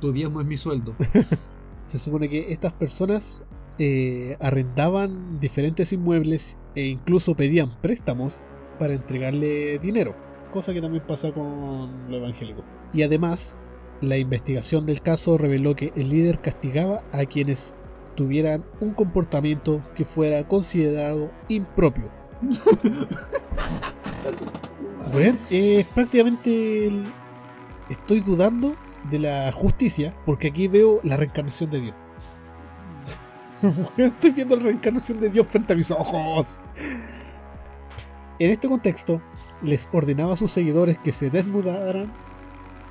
Tu diezmo es mi sueldo. Se supone que estas personas eh, arrendaban diferentes inmuebles e incluso pedían préstamos para entregarle dinero, cosa que también pasa con lo evangélico. Y además, la investigación del caso reveló que el líder castigaba a quienes tuvieran un comportamiento que fuera considerado impropio. Bueno, es prácticamente estoy dudando de la justicia porque aquí veo la reencarnación de Dios. Estoy viendo la reencarnación de Dios frente a mis ojos. En este contexto, les ordenaba a sus seguidores que se desnudaran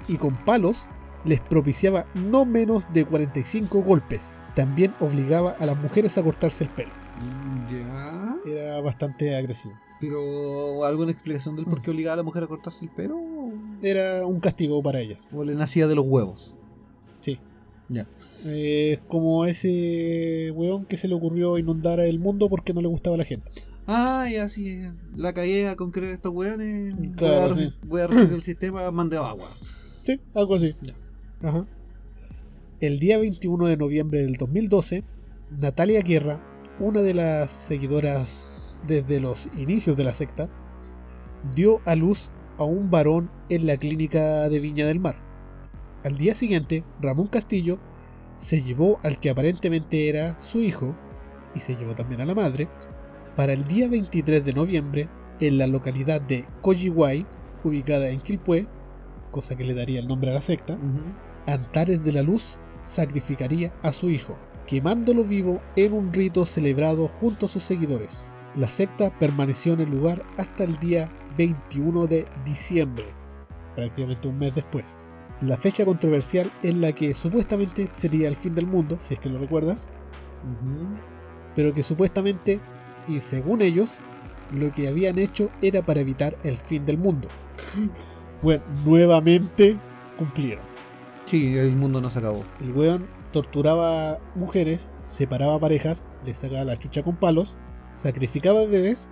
y con palos les propiciaba no menos de 45 golpes. También obligaba a las mujeres a cortarse el pelo. Ya. Era bastante agresivo. Pero, ¿alguna explicación del por qué obligaba a la mujer a cortarse el pelo? Era un castigo para ellas. ¿O le nacía de los huevos? Eh, como ese weón que se le ocurrió inundar el mundo porque no le gustaba a la gente. Ah, y así la cagué con creer estos weones. Claro, voy, a, sí. voy a el sistema, mande agua. Sí, algo así. Ajá. El día 21 de noviembre del 2012, Natalia Guerra, una de las seguidoras desde los inicios de la secta, dio a luz a un varón en la clínica de Viña del Mar. Al día siguiente, Ramón Castillo se llevó al que aparentemente era su hijo, y se llevó también a la madre, para el día 23 de noviembre, en la localidad de Coyihuay, ubicada en Quilpué, cosa que le daría el nombre a la secta, Antares de la Luz sacrificaría a su hijo, quemándolo vivo en un rito celebrado junto a sus seguidores. La secta permaneció en el lugar hasta el día 21 de diciembre, prácticamente un mes después. La fecha controversial en la que supuestamente sería el fin del mundo, si es que lo recuerdas, pero que supuestamente, y según ellos, lo que habían hecho era para evitar el fin del mundo. Bueno, nuevamente cumplieron. Sí, el mundo no se acabó. El weón torturaba mujeres, separaba parejas, les sacaba la chucha con palos, sacrificaba bebés,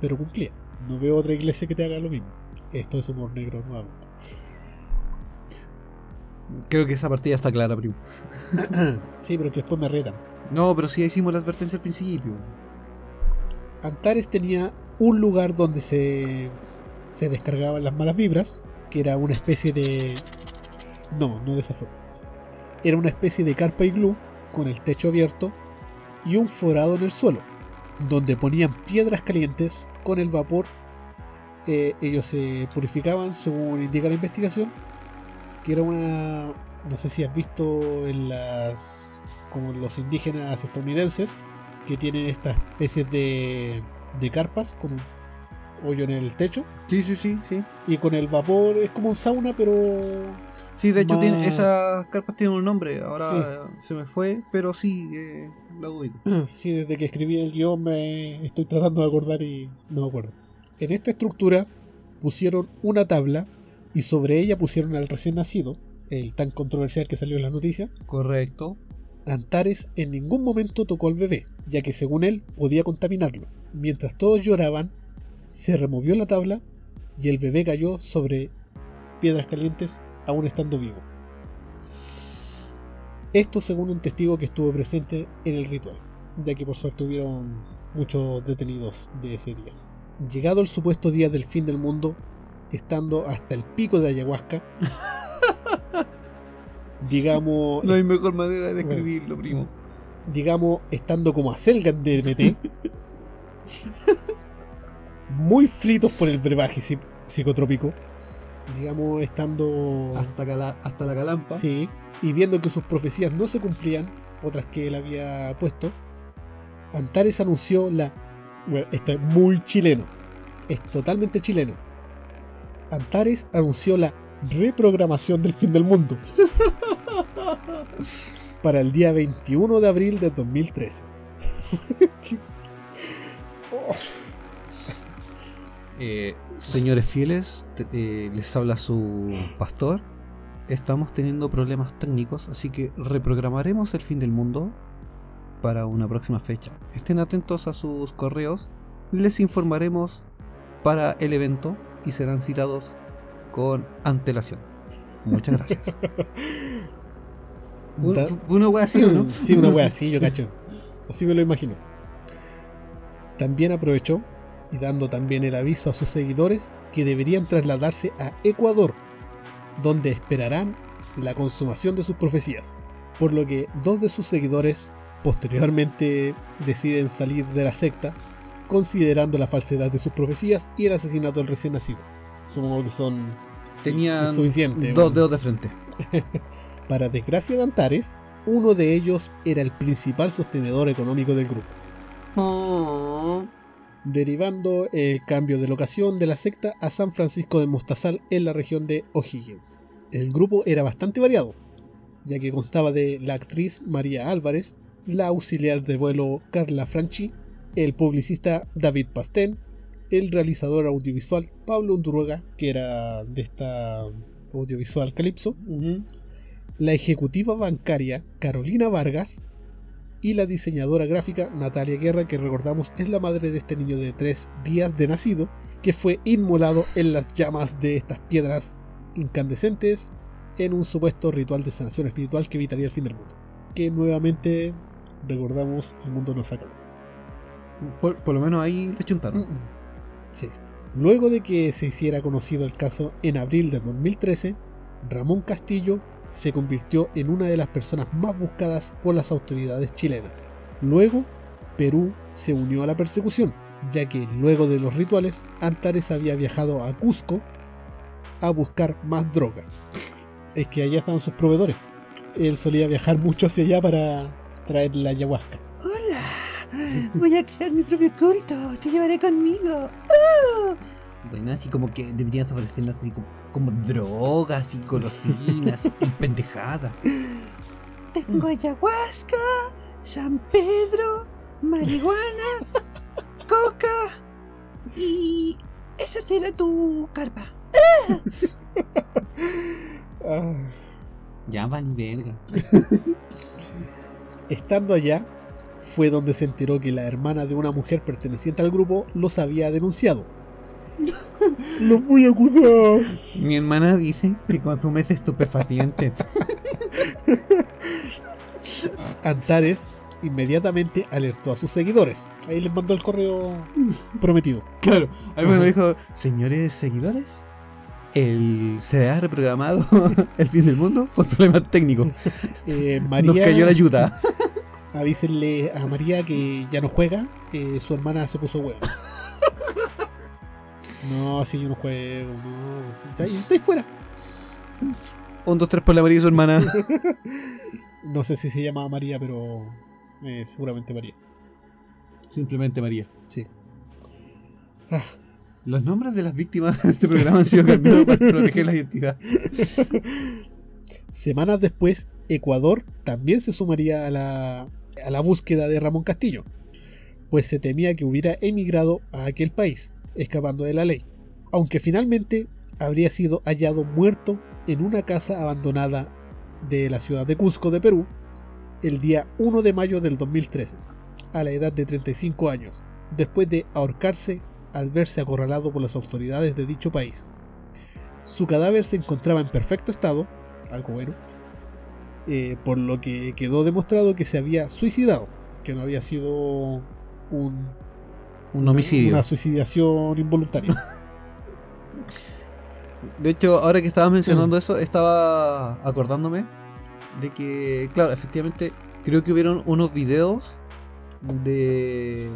pero cumplía. No veo otra iglesia que te haga lo mismo. Esto es humor negro nuevamente. Creo que esa partida está clara, primo. sí, pero que después me retan. No, pero sí hicimos la advertencia al principio. Antares tenía un lugar donde se, se descargaban las malas vibras, que era una especie de... No, no de esa forma. Era una especie de carpa iglú con el techo abierto y un forado en el suelo, donde ponían piedras calientes con el vapor. eh, ellos se purificaban según indica la investigación, que era una... No sé si has visto en las... como los indígenas estadounidenses, que tienen estas especies de, de carpas con un hoyo en el techo. Sí, sí, sí, sí. Y con el vapor es como un sauna, pero Sí, de hecho Más- tiene, esas carpas tienen un nombre, ahora se me fue, pero sí, eh, la ubico. Sí, desde que escribí el guion me estoy tratando de acordar y no me acuerdo. En esta estructura pusieron una tabla y sobre ella pusieron al recién nacido, el tan controversial que salió en las noticias. Correcto. Antares en ningún momento tocó al bebé, ya que según él podía contaminarlo. Mientras todos lloraban, se removió la tabla y el bebé cayó sobre piedras calientes aún estando vivo. Esto según un testigo que estuvo presente en el ritual, ya que por suerte hubieron muchos detenidos de ese día. Llegado el supuesto día del fin del mundo, estando hasta el pico de ayahuasca, digamos, No hay mejor manera de describirlo, primo. digamos, estando como a Selgan de DMT, muy fritos por el brebaje psi- psicotrópico, digamos, estando Hasta, hasta la calampa. Sí, y viendo que sus profecías no se cumplían, otras que él había puesto, Antares anunció la... Bueno, esto es muy chileno, es totalmente chileno. Antares anunció la reprogramación del fin del mundo para el día 21 de abril de 2013. Oh, Eh, señores fieles, te- eh, les habla su pastor. Estamos teniendo problemas técnicos, así que reprogramaremos el fin del mundo para una próxima fecha. Estén atentos a sus correos, les informaremos para el evento y serán citados con antelación. Muchas gracias. Una wea así, ¿o no? Sí, una wea así, yo cacho. Así me lo imagino. También aprovechó y dando también el aviso a sus seguidores que deberían trasladarse a Ecuador, donde esperarán la consumación de sus profecías. Por lo que dos de sus seguidores posteriormente deciden salir de la secta, considerando la falsedad de sus profecías y el asesinato del recién nacido. Supongo que son Tenían suficiente, dos bueno. dedos de frente. Para desgracia de Antares, uno de ellos era el principal sostenedor económico del grupo, derivando el cambio de locación de la secta a San Francisco de Mostazal en la región de O'Higgins. El grupo era bastante variado, ya que constaba de la actriz María Álvarez, la auxiliar de vuelo Carla Franchi, el publicista David Pastén, el realizador audiovisual Pablo Unduruega, que era de esta audiovisual Calypso, la ejecutiva bancaria Carolina Vargas y la diseñadora gráfica Natalia Guerra, que recordamos es la madre de este niño de tres días de nacido, que fue inmolado en las llamas de estas piedras incandescentes en un supuesto ritual de sanación espiritual que evitaría el fin del mundo. Que nuevamente, recordamos, el mundo nos acabó. Por, lo menos ahí le chuntaron. Sí. Luego de que se hiciera conocido el caso en abril de 2013, Ramón Castillo se convirtió en una de las personas más buscadas por las autoridades chilenas. Luego, Perú se unió a la persecución, ya que luego de los rituales, Antares había viajado a Cusco a buscar más droga. Es que allá estaban sus proveedores. Él solía viajar mucho hacia allá para traer la ayahuasca. Voy a crear mi propio culto, te llevaré conmigo. ¡Ah! Bueno, así como que deberían ofrecernos así como, como drogas y golosinas y pendejadas. Tengo ayahuasca, San Pedro, marihuana, coca y esa será tu carpa. Ah. Ya van verga. Estando allá, fue donde se enteró que la hermana de una mujer perteneciente al grupo los había denunciado. ¡Los voy a acusar! Mi hermana dice que consumes estupefacientes. Antares inmediatamente alertó a sus seguidores. Ahí les mandó el correo prometido. Claro, a mí me dijo, señores seguidores, el, se ha reprogramado el fin del mundo por problemas técnicos. Eh, Nos María, cayó la ayuda. avísenle a María que ya no juega, que su hermana se puso huevo. No, si yo no juego, no. Estoy fuera. Un, dos, tres por la María y su hermana. No sé si se llama María, pero eh, seguramente María. Simplemente María. Sí. Ah, Los nombres de las víctimas de este programa han sido cambiados para proteger la identidad. Semanas después, Ecuador también se sumaría a la, a la búsqueda de Ramón Castillo, pues se temía que hubiera emigrado a aquel país, escapando de la ley, aunque finalmente habría sido hallado muerto en una casa abandonada de la ciudad de Cusco de Perú el día 1 de mayo del 2013, a la edad de 35 años, después de ahorcarse al verse acorralado por las autoridades de dicho país. Su cadáver se encontraba en perfecto estado, algo bueno, eh, por lo que quedó demostrado que se había suicidado, que no había sido un, Un homicidio. una suicidación involuntaria. De hecho, ahora que estabas mencionando eso, estaba acordándome de que, claro, efectivamente, creo que hubieron unos videos de,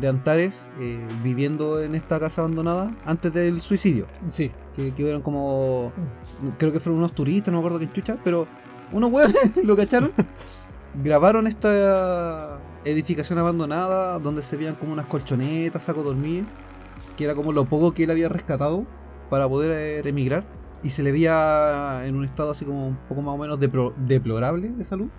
de Antares eh, viviendo en esta casa abandonada antes del suicidio. sí, Que, que hubieron como. Creo que fueron unos turistas, no me acuerdo qué chucha, pero unos hueones lo cacharon. Grabaron esta edificación abandonada donde se veían como unas colchonetas, saco dormir, que era como lo poco que él había rescatado para poder eh, emigrar. Y se le veía en un estado así como un poco más o menos deplorable de salud.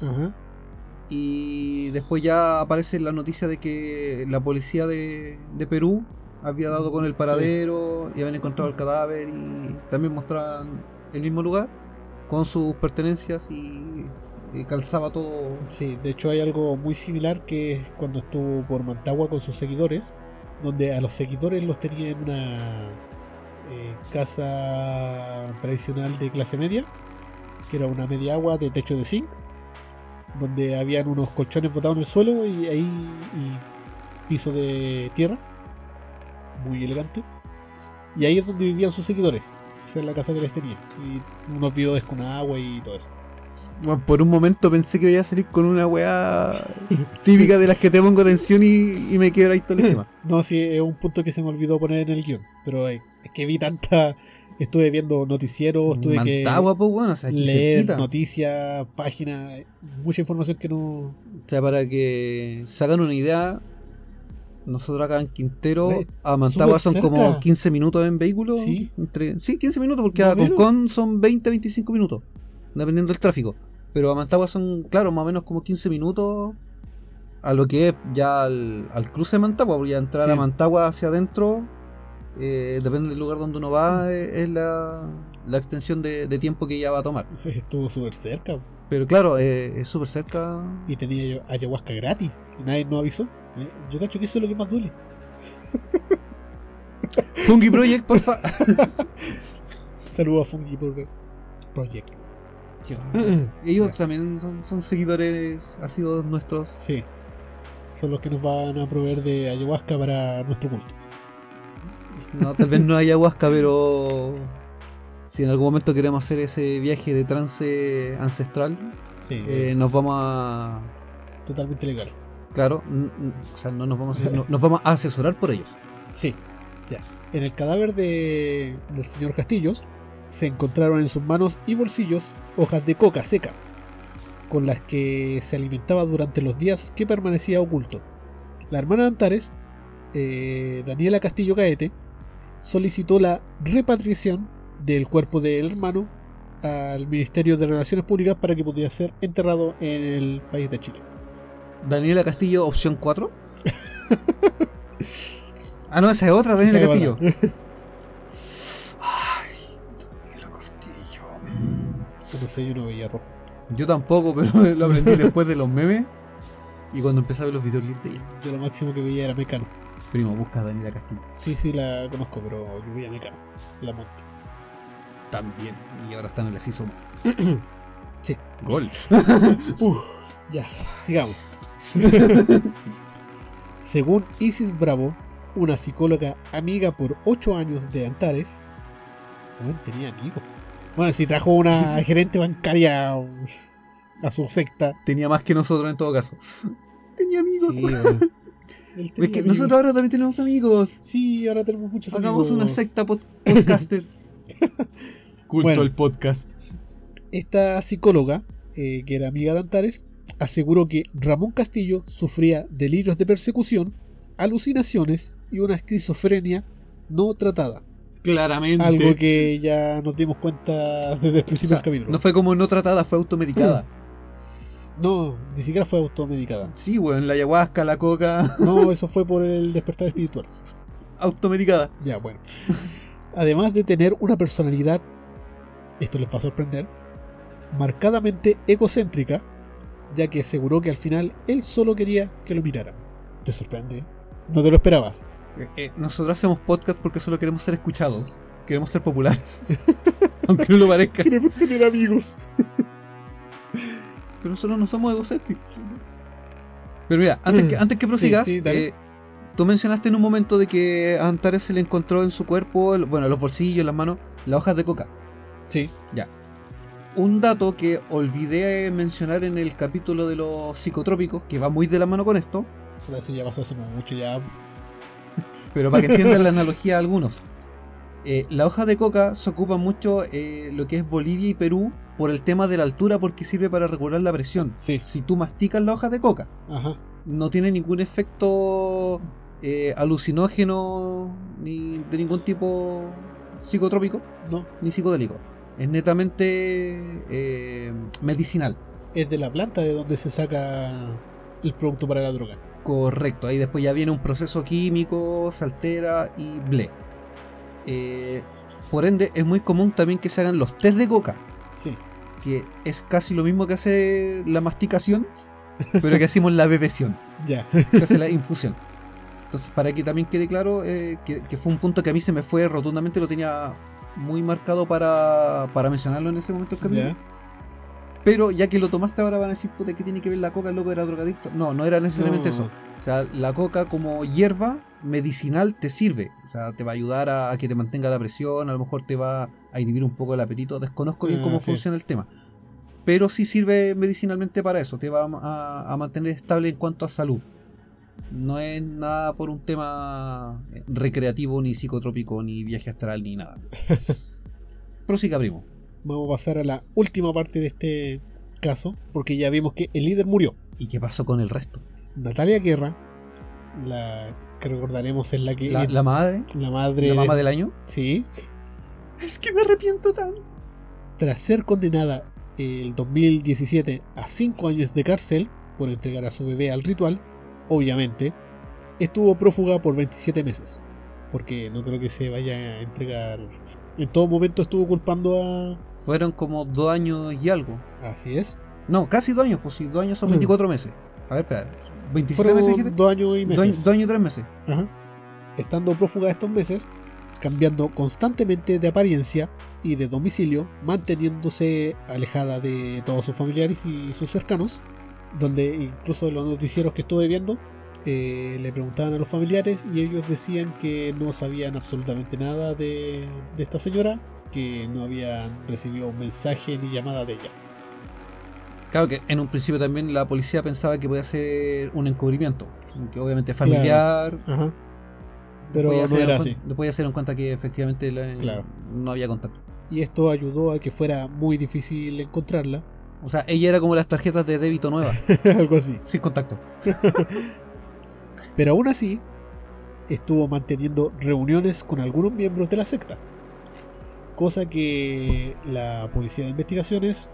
Y después ya aparece la noticia de que la policía de, de Perú había dado con el paradero y habían encontrado el cadáver y también mostraban el mismo lugar con sus pertenencias y, calzaba todo. sí, de hecho hay algo muy similar que es cuando estuvo por Mantagua con sus seguidores, donde a los seguidores los tenía en una eh, casa tradicional de clase media, que era una media agua de techo de zinc, donde habían unos colchones botados en el suelo y ahí y piso de tierra, muy elegante. Y ahí es donde vivían sus seguidores. Esa es la casa que les tenía. Y unos videos con agua y todo eso. Bueno, por un momento pensé que iba a salir con una weá típica de las que te pongo tensión y, y me quedo ahí tolísima. No, sí, es un punto que se me olvidó poner en el guion. Pero eh, es que vi tanta. Estuve viendo noticieros, tuve Mantagua, pues bueno, o sea, que leer noticias, páginas, mucha información que no. O sea, para que se hagan una idea, nosotros acá en Quintero a Mantagua son como cerca. 15 minutos en vehículo. Sí. Entre, sí, 15 minutos, porque Más a. Concón son 20-25 minutos, dependiendo del tráfico. Pero a Mantagua son, claro, más o menos como 15 minutos a lo que es ya al, al cruce de Mantagua, porque ya entrar Sí. a Mantagua hacia adentro, eh, depende del lugar donde uno va, eh, es la, la extensión de, de tiempo que ya va a tomar. Estuvo súper cerca. Pero claro, eh, es súper cerca. Y tenía ayahuasca gratis. Y nadie nos avisó. Eh, Yo cacho que eso es lo que más duele. Fungi Project, porfa. Saludos a Fungi Project. Ellos también son, son seguidores, ha sido nuestros. Sí. Son los que nos van a proveer de ayahuasca para nuestro culto. No, tal vez no hay ayahuasca, pero si en algún momento queremos hacer ese viaje de trance ancestral, Sí, eh, nos vamos a. totalmente legal. Claro, o sea, no nos vamos a, no- nos vamos a asesorar por ellos. Sí, ya. En el cadáver de, del señor Castillos se encontraron en sus manos y bolsillos hojas de coca seca, con las que se alimentaba durante los días que permanecía oculto. La hermana de Antares, eh, Daniela Castillo Gaete, solicitó la repatriación del cuerpo del hermano al Ministerio de Relaciones Públicas para que pudiera ser enterrado en el país de Chile. Daniela Castillo, opción 4. ah, no, esa es otra, Daniela Castillo. Ay, Daniela Castillo. No sé, yo no veía rojo. Yo tampoco, pero lo aprendí después de los memes y cuando empecé a ver los videoclips de ella. Yo lo máximo que veía era Mecano. Primo, busca a Daniela Castillo. Sí, sí, la conozco, pero yo veía Mecano. La monte. También. Y ahora está en el Season. Sí. Gol. Ya, sigamos. Según Isis Bravo, una psicóloga amiga por 8 años de Antares, bueno, tenía amigos. Bueno, si trajo una gerente bancaria a su secta. Tenía más que nosotros en todo caso. Tenía amigos. Sí, bueno. Él Es tenía que amigos. nosotros ahora también tenemos amigos. Sí, ahora tenemos muchos Hagamos amigos. una secta pod- podcaster. Culto Bueno. al podcast. Esta psicóloga, eh, que era amiga de Antares, aseguró que Ramón Castillo sufría delirios de persecución, alucinaciones y una esquizofrenia no tratada. Claramente. Algo que ya nos dimos cuenta desde el O principio sea, del capítulo. no fue como no tratada, fue automedicada. No, ni siquiera fue automedicada. Sí, weón, la ayahuasca, la coca, No, eso fue por el despertar espiritual. automedicada. Ya, bueno. Además de tener una personalidad, esto les va a sorprender, marcadamente egocéntrica, ya que aseguró que al final él solo quería que lo miraran. ¿Te sorprende? ¿No te lo esperabas? Eh, eh, nosotros hacemos podcast porque solo queremos ser escuchados. Queremos ser populares. Aunque no lo parezca. Queremos tener amigos. Pero nosotros no somos egocéntricos. Pero mira, antes que, antes que prosigas, Sí, sí, dale. eh, tú mencionaste en un momento de que a Antares se le encontró en su cuerpo, bueno, en los bolsillos, en las manos, las hojas de coca. Sí. Un dato que olvidé mencionar en el capítulo de los psicotrópicos, que va muy de la mano con esto, Eso ya pasó hace mucho, ya. pero para que entiendan la analogía a algunos. Eh, la hoja de coca se ocupa mucho eh, lo que es Bolivia y Perú por el tema de la altura porque sirve para regular la presión. Sí. Si tú masticas la hoja de coca, Ajá. no tiene ningún efecto eh, alucinógeno ni de ningún tipo psicotrópico No. ni psicodélico. Es netamente eh, medicinal. Es de la planta de donde se saca el producto para la droga. Correcto, ahí después ya viene un proceso químico, se altera y ble. Eh, por ende, es muy común también que se hagan los test de coca, Sí. que es casi lo mismo que hace la masticación, pero que hacemos la bebeción, Ya. que hace la infusión. Entonces, para que también quede claro, eh, que, que fue un punto que a mí se me fue rotundamente, lo tenía muy marcado para, para mencionarlo en ese momento del capítulo. ya. Pero ya que lo tomaste ahora van a decir, puta, ¿qué tiene que ver la coca? El loco era drogadicto. No, no era necesariamente No. eso. O sea, la coca como hierba medicinal te sirve. O sea, te va a ayudar a, a que te mantenga la presión, a lo mejor te va a inhibir un poco el apetito. Desconozco bien Ah, cómo sí. funciona el tema. Pero sí sirve medicinalmente para eso. Te va a, a mantener estable en cuanto a salud. No es nada por un tema recreativo, ni psicotrópico, ni viaje astral, ni nada. Pero sí que abrimos. Vamos a pasar a la última parte de este caso, porque ya vimos que el líder murió. ¿Y qué pasó con el resto? Natalia Guerra, la que recordaremos es la que La, la madre, la madre la mamá de- del año. sí, Es que me arrepiento tanto. tras ser condenada el 2017 a 5 años de cárcel por entregar a su bebé al ritual, obviamente, estuvo prófuga por 27 meses. Porque no creo que se vaya a entregar. En todo momento estuvo culpando a. Fueron como dos años y algo. Así es. No, casi dos años, pues si dos años son 24 meses. A ver, espera. ¿27 Fueron meses dijiste? dos años y Dos años, meses. dos años y tres meses. Ajá. Estando prófuga estos meses, cambiando constantemente de apariencia y de domicilio, manteniéndose alejada de todos sus familiares y sus cercanos, donde incluso los noticieros que estuve viendo eh, le preguntaban a los familiares y ellos decían que no sabían absolutamente nada de, de esta señora, que no habían recibido un mensaje ni llamada de ella. Claro que en un principio también la policía pensaba que podía ser un encubrimiento. Que obviamente familiar. Ajá. Pero no era así. Después ya se dieron cuenta que efectivamente la- Claro. no había contacto. Y esto ayudó a que fuera muy difícil encontrarla. O sea, ella era como las tarjetas de débito nuevas, Algo así. sin contacto. Pero aún así, estuvo manteniendo reuniones con algunos miembros de la secta. Cosa que la policía de investigaciones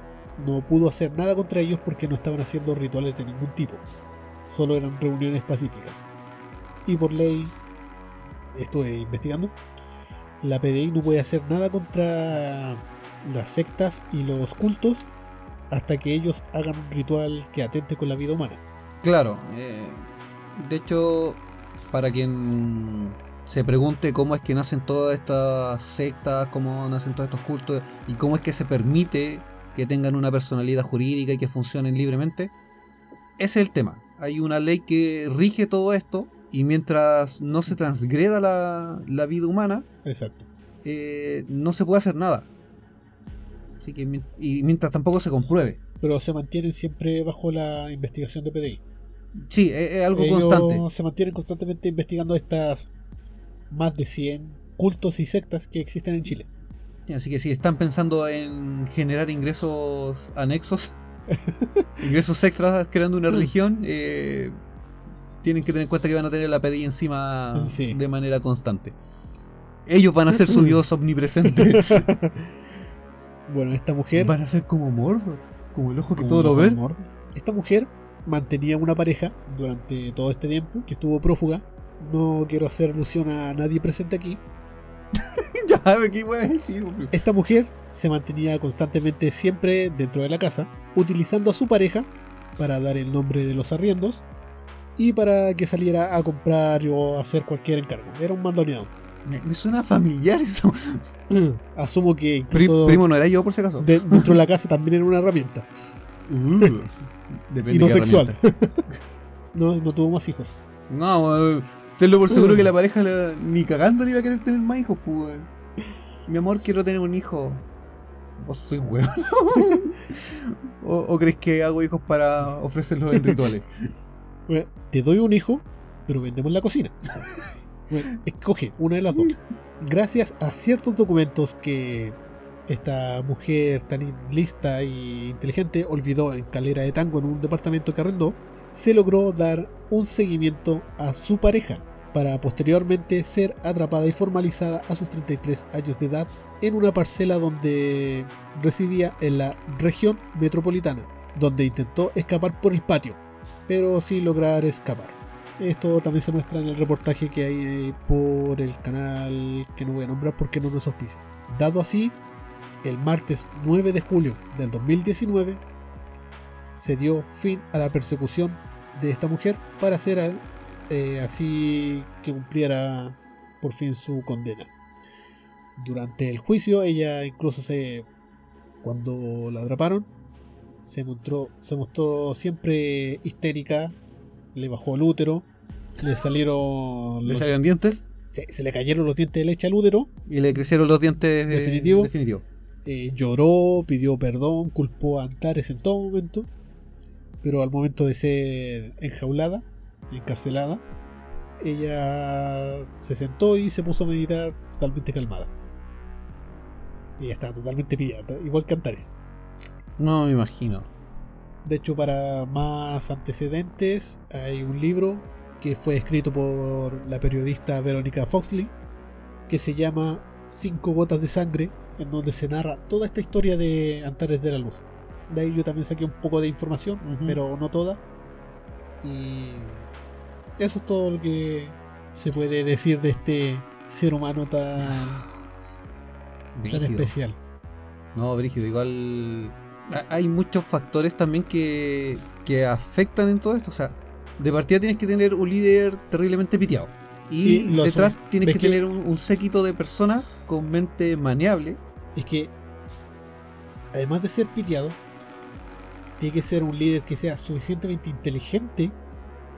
no pudo hacer nada contra ellos porque no estaban haciendo rituales de ningún tipo. Solo eran reuniones pacíficas. Y por ley, estuve investigando, la PDI no puede hacer nada contra las sectas y los cultos hasta que ellos hagan un ritual que atente con la vida humana. Claro. eh, de hecho, para quien se pregunte cómo es que nacen todas estas sectas, cómo nacen todos estos cultos y cómo es que se permite que tengan una personalidad jurídica y que funcionen libremente, ese es el tema. hay una ley que rige todo esto y mientras no se transgreda la, la vida humana, Exacto. eh, no se puede hacer nada. Así que y mientras tampoco se compruebe. Pero se mantienen siempre bajo la investigación de PDI. Sí, es, es algo Ellos constante. se mantienen constantemente investigando estas más de 100 cultos y sectas que existen en Chile. Así que si están pensando en generar ingresos anexos, ingresos extras creando una religión, eh, tienen que tener en cuenta que van a tener la PDI encima Sí. de manera constante. Ellos van a ser su dios omnipresente. Bueno, esta mujer. Van a ser como Mordor, como el ojo que todo lo ve. Esta mujer mantenía una pareja durante todo este tiempo que estuvo prófuga. No quiero hacer alusión a nadie presente aquí. ya, ¿qué voy a decir? hombre? Esta mujer se mantenía constantemente siempre dentro de la casa, utilizando a su pareja para dar el nombre de los arriendos y para que saliera a comprar o hacer cualquier encargo. Era un mandoneado. Me, me suena familiar eso. Asumo que Pri- primo no era yo por si acaso. de- dentro de la casa también era una herramienta. Uh, depende Y no sexual. No, no tuvo más hijos. No, tenlo por seguro que la pareja la- ni cagando le iba a querer tener más hijos, pues. Mi amor, quiero tener un hijo. Vos soy weón. o, ¿O crees que hago hijos para ofrecerlos en rituales? Bueno, te doy un hijo, pero vendemos la cocina. Escoge una de las dos. Gracias a ciertos documentos que esta mujer tan lista e inteligente olvidó en Calera de Tango en un departamento que arrendó, se logró dar un seguimiento a su pareja para posteriormente ser atrapada y formalizada a sus 33 años de edad en una parcela donde residía en la región metropolitana, donde intentó escapar por el patio, pero sin lograr escapar. Esto también se muestra en el reportaje que hay por el canal que no voy a nombrar porque no nos auspicia. Dado así, el martes 9 de julio del 2019 se dio fin a la persecución de esta mujer para hacer eh, así que cumpliera por fin su condena. Durante el juicio, ella incluso se. cuando la atraparon, se mostró, se mostró siempre histérica, le bajó el útero, le salieron. Le los- salieron dientes se, se le cayeron los dientes de leche al útero, y le crecieron los dientes eh, ¿Definitivo? definitivo. eh, lloró, pidió perdón, culpó a Antares en todo momento, pero al momento de ser enjaulada, encarcelada, ella se sentó y se puso a meditar totalmente calmada. Ella estaba totalmente pillada, igual que Antares. No me imagino. De hecho, para más antecedentes, hay un libro que fue escrito por la periodista Verónica Foxley, que se llama Cinco gotas de sangre, en donde se narra toda esta historia de Antares de la Luz. De ahí yo también saqué un poco de información, pero no toda. Y eso es todo lo que se puede decir de este ser humano tan, tan Brígido. especial. No, Brígido, igual hay muchos factores también que, que afectan en todo esto. O sea, de partida tienes que tener un líder terriblemente piteado. Y, detrás tienes ¿ves que, que- tener un, un séquito de personas con mente maneable. es que además de ser piteado, tiene que ser un líder que sea suficientemente inteligente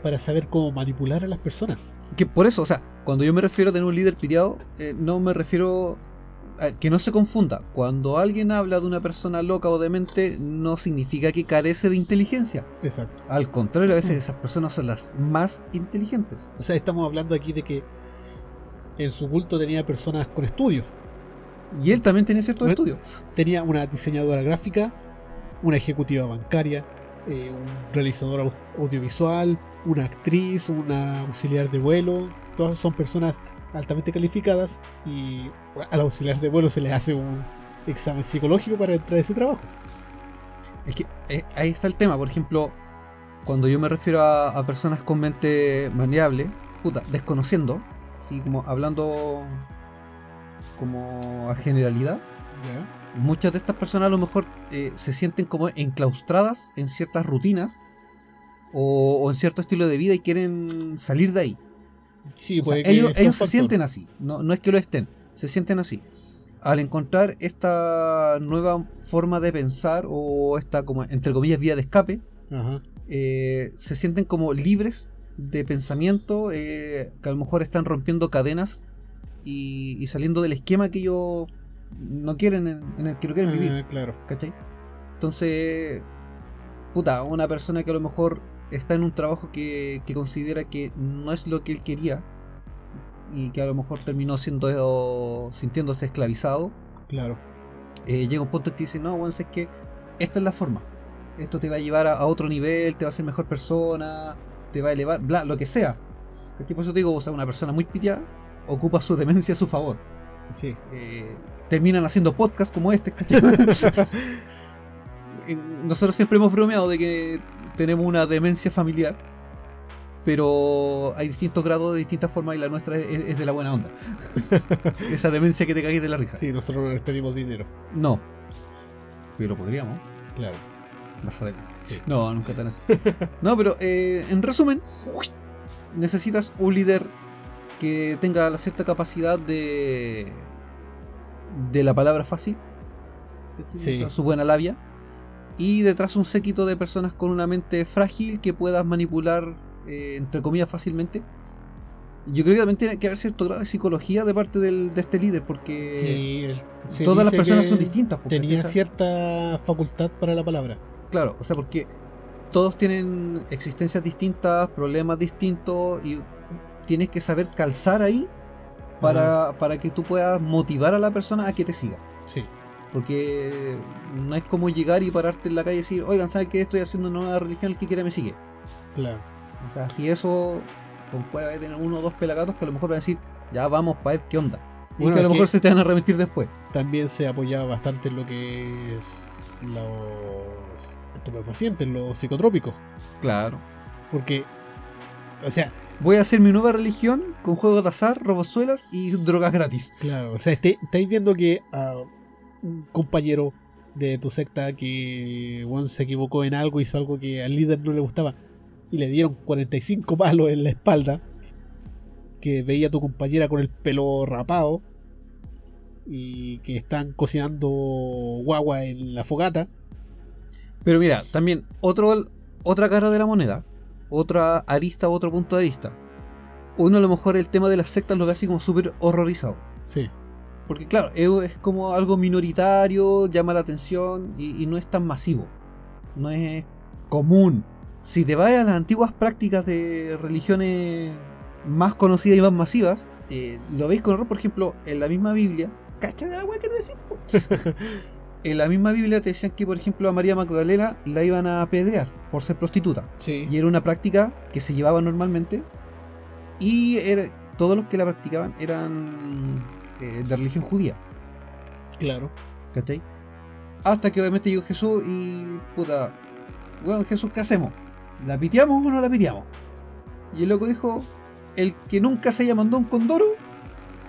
para saber cómo manipular a las personas. Que por eso, o sea, cuando yo me refiero a tener un líder piteado, eh, no me refiero que no se confunda. Cuando alguien habla de una persona loca o demente, no significa que carece de inteligencia. Exacto. Al contrario, a veces esas personas son las más inteligentes. O sea, estamos hablando aquí de que en su culto tenía personas con estudios. Y él también tiene ciertos Bueno, estudios. Tenía una diseñadora gráfica, una ejecutiva bancaria, eh, un realizador au- audiovisual, una actriz, una auxiliar de vuelo. Todas son personas altamente calificadas y al auxiliar de vuelo se les hace un examen psicológico para entrar a ese trabajo. Es que eh, ahí está el tema, por ejemplo, cuando yo me refiero a, a personas con mente maneable, puta, desconociendo, así como hablando como a generalidad, muchas de estas personas a lo mejor eh, se sienten como enclaustradas en ciertas rutinas o, o en cierto estilo de vida y quieren salir de ahí. Sí, O sea, puede que ellos se sienten así, no, no es que lo estén, se sienten así. Al encontrar esta nueva forma de pensar o esta como entre comillas vía de escape, Ajá. eh, se sienten como libres de pensamiento, eh, que a lo mejor están rompiendo cadenas y, y saliendo del esquema que ellos no quieren, en, en el que no quieren vivir. Ah, claro. ¿Cachai? Entonces, puta, una persona que a lo mejor está en un trabajo que, que considera que no es lo que él quería y que a lo mejor terminó siendo sintiéndose esclavizado, Claro. eh, llega un punto en que dice, no, bueno, es que esta es la forma. Esto te va a llevar a, a otro nivel, te va a hacer mejor persona, te va a elevar, bla, lo que sea. ¿Cachai? Por eso te digo, o sea, una persona muy pitiada ocupa su demencia a su favor. Sí. Eh, terminan haciendo podcasts como este. Nosotros siempre hemos bromeado de que tenemos una demencia familiar, pero hay distintos grados de distintas formas y la nuestra es, es de la buena onda. Esa demencia que te cagues de la risa. Sí, nosotros no les pedimos dinero. No, pero podríamos. Claro. Más adelante. Sí. No, nunca tan así. No, pero eh, en resumen, necesitas un líder que tenga la cierta capacidad de. de la palabra fácil. Sí. Su buena labia. Y detrás un séquito de personas con una mente frágil que puedas manipular, eh, entre comillas, fácilmente. Yo creo que también tiene que haber cierto grado de psicología de parte del- de este líder, porque Sí, todas las personas son distintas. porque Tenía esa- cierta facultad para la palabra. Claro, o sea, porque todos tienen existencias distintas, problemas distintos y tienes que saber calzar ahí para, para que tú puedas motivar a la persona a que te siga. Sí. Porque no es como llegar y pararte en la calle y decir, oigan, ¿sabes qué? Estoy haciendo una nueva religión, el que quiera me sigue. Claro. O sea, si eso, con puede tener uno o dos pelagatos que a lo mejor van a decir, ya vamos para ver qué onda. Y Bueno, que a lo mejor se te van a arrepentir después. También se apoyaba bastante en lo que es los estupefacientes, los psicotrópicos. Claro. Porque, o sea, Voy a hacer mi nueva religión con juegos de azar, robozuelas y drogas gratis. claro, o sea, este- estáis viendo que a un compañero de tu secta que bueno, se equivocó en algo, hizo algo que al líder no le gustaba y le dieron 45 palos en la espalda, que veía a tu compañera con el pelo rapado y que están cocinando guagua en la fogata. Pero mira, también otro, otra cara de la moneda, otra arista, otro punto de vista. Uno a lo mejor el tema de las sectas lo ve así como súper horrorizado. Sí, Porque claro, es como algo minoritario, llama la atención y, y no es tan masivo. No es común. Si te vas a las antiguas prácticas de religiones más conocidas y más masivas, eh, lo veis con horror, por ejemplo, en la misma Biblia. ¿Cacha de agua que te decimos? en la misma Biblia te decían que, por ejemplo, a María Magdalena la iban a apedrear por ser prostituta. sí, Y era una práctica que se llevaba normalmente. Y era- todos los que la practicaban eran eh, de religión judía. claro. ¿Cachai? Hasta que obviamente llegó Jesús y. Puta. Bueno, Jesús, ¿qué hacemos? ¿La piteamos o no la piteamos? Y el loco dijo: El que nunca se haya mandado un condoro,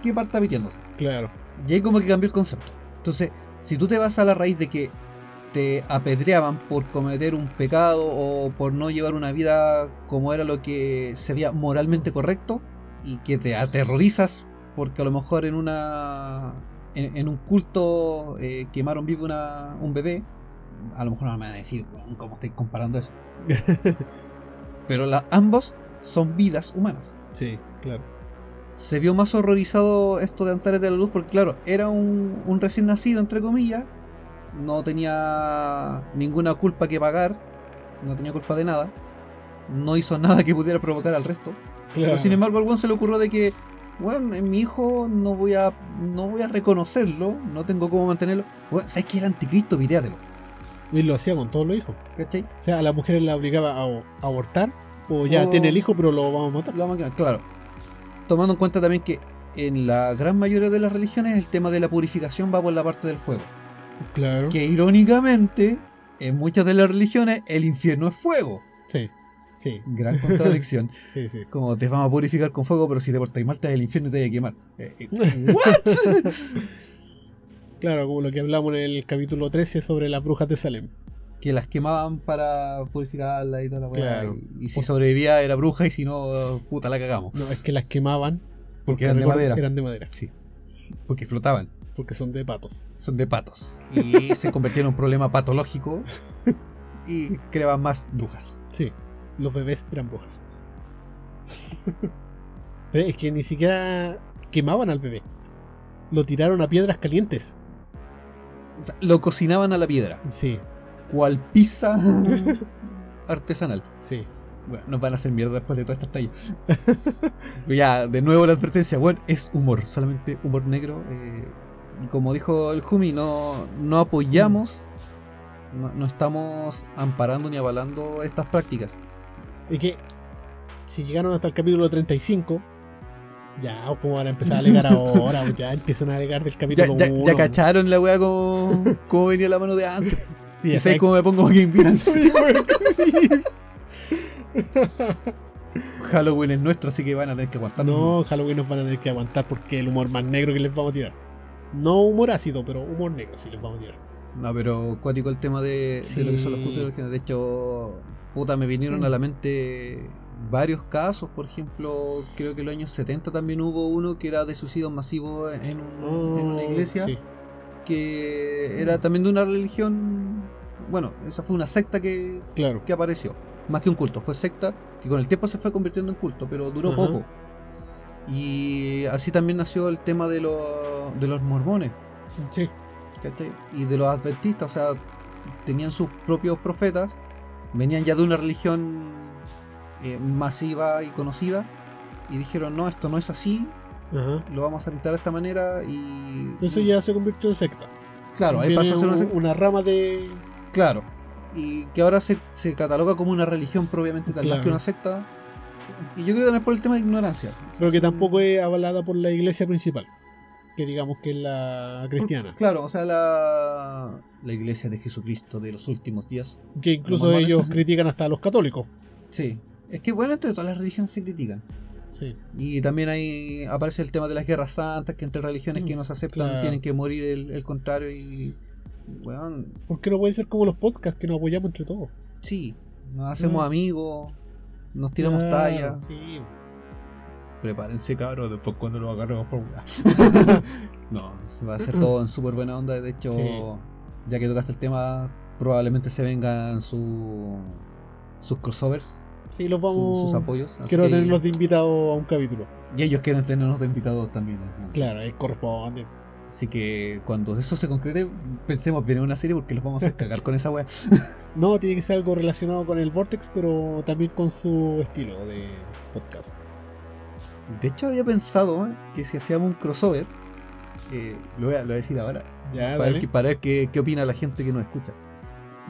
que parta piteándose. Claro. Y ahí como que cambió el concepto. Entonces, si tú te vas a la raíz de que te apedreaban por cometer un pecado o por no llevar una vida como era lo que se veía moralmente correcto y que te aterrorizas porque a lo mejor en una en, en un culto eh, quemaron vivo una, un bebé, a lo mejor no me van a decir "Weón, cómo estáis comparando eso. Pero la- ambos son vidas humanas Sí, claro. se vio más horrorizado esto de Antares de la Luz porque claro, era un, un recién nacido entre comillas, no tenía ninguna culpa que pagar, no tenía culpa de nada, no hizo nada que pudiera provocar al resto. Claro. Pero sin embargo al se le ocurrió de que, bueno, en mi hijo no voy a no voy a reconocerlo, no tengo cómo mantenerlo. Bueno, ¿sabes que el anticristo? Pitéatelo, Y lo hacía con todos los hijos. ¿cachai? O sea, a las mujeres la obligaba a, a abortar. O ya O- tiene el hijo, pero lo vamos a matar. Lo vamos a quemar, claro. Tomando en cuenta también que en la gran mayoría de las religiones el tema de la purificación va por la parte del fuego. Claro. Que irónicamente, en muchas de las religiones, el infierno es fuego. Sí, sí, Gran contradicción. sí, sí. Como te vamos a purificar con fuego, pero si te portáis mal, te vas al infierno y te vas a quemar. Eh, eh, ¿What? Claro, como lo que hablamos en el capítulo 13 sobre las brujas de Salem. que las quemaban para purificarla y toda la weá. Claro. Y, y si sobrevivía era bruja y si no, puta la cagamos. No, es que las quemaban Porque eran de madera. eran de madera. Porque flotaban. Porque son de patos. Son de patos. Y se convirtieron en un problema patológico. y creaban más brujas. Sí, los bebés eran brujas. Pero es que ni siquiera quemaban al bebé. Lo tiraron a piedras calientes. O sea, lo cocinaban a la piedra, Sí, cual pizza artesanal. sí. Bueno, nos van a hacer mierda después de todas estas tallas. Ya, de nuevo la advertencia, bueno, es humor, solamente humor negro. eh, y como dijo el Jumi, no, no apoyamos, no, no estamos amparando ni avalando estas prácticas. Es que si llegaron hasta el capítulo 35, ya, o como van a empezar a alegar ahora, o ya empiezan a alegar del capítulo ya, 1. ya cacharon la weá como, como venía la mano de antes. Sí, y sabes cómo me pongo. Sí, weón, sí. Halloween es nuestro, así que van a tener que aguantar. No, Halloween nos van a tener que aguantar porque el humor más negro que les vamos a tirar. No humor ácido, pero humor negro sí les vamos a tirar. No, pero cuático el tema de, de lo que son los Sí. cultos. De hecho, puta, me vinieron a la mente varios casos. Por ejemplo, creo que en los años 70 también hubo uno que era de suicidios masivos en, un- en una iglesia. Oh, Sí. Que era también de una religión. Bueno, esa fue una secta que, Claro. que apareció. Más que un culto, fue secta que con el tiempo se fue convirtiendo en culto, pero duró Ajá. poco. Y así también nació el tema de, los de los mormones. Sí. Y de los adventistas, o sea, tenían sus propios profetas, venían ya de una religión eh, masiva y conocida, y dijeron, no, esto no es así, Ajá. lo vamos a pintar de esta manera, y... Eso ya se convirtió en secta. Claro, ahí pasó a ser una un- secta. una rama de. Claro, y que ahora se, se cataloga como una religión propiamente tal, más Claro. que una secta. Y yo creo que también por el tema de ignorancia. Pero que tampoco es avalada por la iglesia principal. Que digamos que es la cristiana. Claro, o sea, la, la iglesia de Jesucristo de los últimos días. Que incluso ellos critican hasta a los católicos. Sí. Es que bueno, entre todas las religiones se critican. Sí. Y también ahí aparece el tema de las guerras santas, que entre religiones que no se aceptan Claro. tienen que morir el, el contrario y... Bueno, Porque no puede ser como los podcasts que nos apoyamos entre todos. sí, nos hacemos Mm. amigos, nos tiramos Claro, tallas. Sí. Prepárense cabros, después cuando lo agarremos por weá. No, se va a hacer todo en súper buena onda. De hecho, Sí. ya que tocaste el tema, probablemente se vengan su, sus crossovers, Sí, los vamos. sus apoyos. así Quiero que- tenerlos de invitados a un capítulo. Y ellos quieren tenernos de invitados también. ¿no? Claro, es corresponde. Así que cuando eso se concrete, pensemos bien en una serie porque los vamos a cagar con esa wea. No, tiene que ser algo relacionado con el Vortex, pero también con su estilo de podcast. De hecho, había pensado que si hacíamos un crossover, eh, lo, voy a, lo voy a decir ahora, Ya, para ver, qué- para ver qué, qué opina la gente que nos escucha,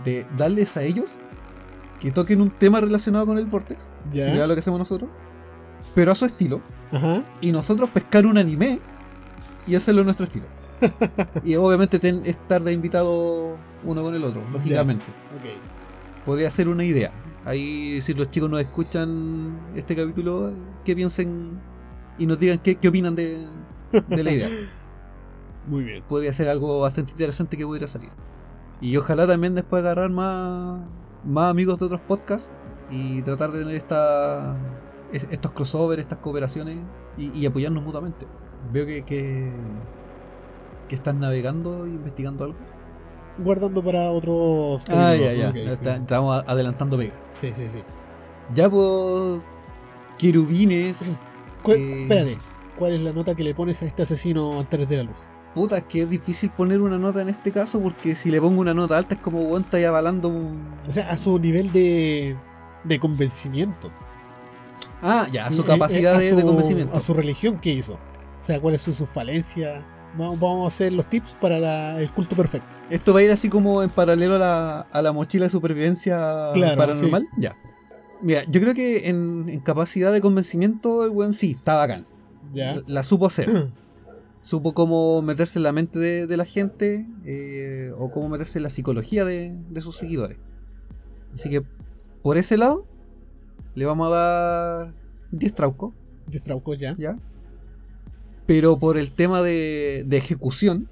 de darles a ellos que toquen un tema relacionado con el Vortex, Ya. similar a lo que hacemos nosotros, pero a su estilo, Ajá. y nosotros pescar un anime y hacerlo a nuestro estilo. y obviamente ten- estar de invitado uno con el otro, lógicamente. Podría ser una idea. Ahí, si los chicos nos escuchan este capítulo, que piensen y nos digan qué, qué opinan de, de la idea. Muy bien. Podría ser algo bastante interesante que pudiera salir. Y ojalá también después agarrar más, más amigos de otros podcasts y tratar de tener esta, es- estos crossovers, estas cooperaciones y, y apoyarnos mutuamente. Veo que, que, que están navegando e investigando algo. Guardando para otros Ah, capítulos. ya, ya. Ok, sí. Está- Estamos adelantando mega. Sí, sí, sí. Ya pues querubines. ¿Cuál- Eh, Espérate. ¿Cuál es la nota que le pones a este asesino antes de la luz? Puta, es que es difícil poner una nota en este caso porque si le pongo una nota alta es como weón está avalando un. O sea, a su nivel de, de convencimiento. Ah, ya, a su Eh, capacidad eh, a de, convencimiento. A su religión que hizo. O sea, cuáles son sus falencias. Vamos, vamos a hacer los tips para la- el culto perfecto. Esto va a ir así como en paralelo a la, a la mochila de supervivencia Claro, paranormal. Ya. Mira, yo creo que en, en capacidad de convencimiento el weón sí, está bacán. Ya. La, la supo hacer. supo cómo meterse en la mente de, de la gente eh, o cómo meterse en la psicología de, de sus seguidores. Así que por ese lado le vamos a dar 10 traucos, Destraucos ya. ¿ya? Pero por el tema de, de ejecución,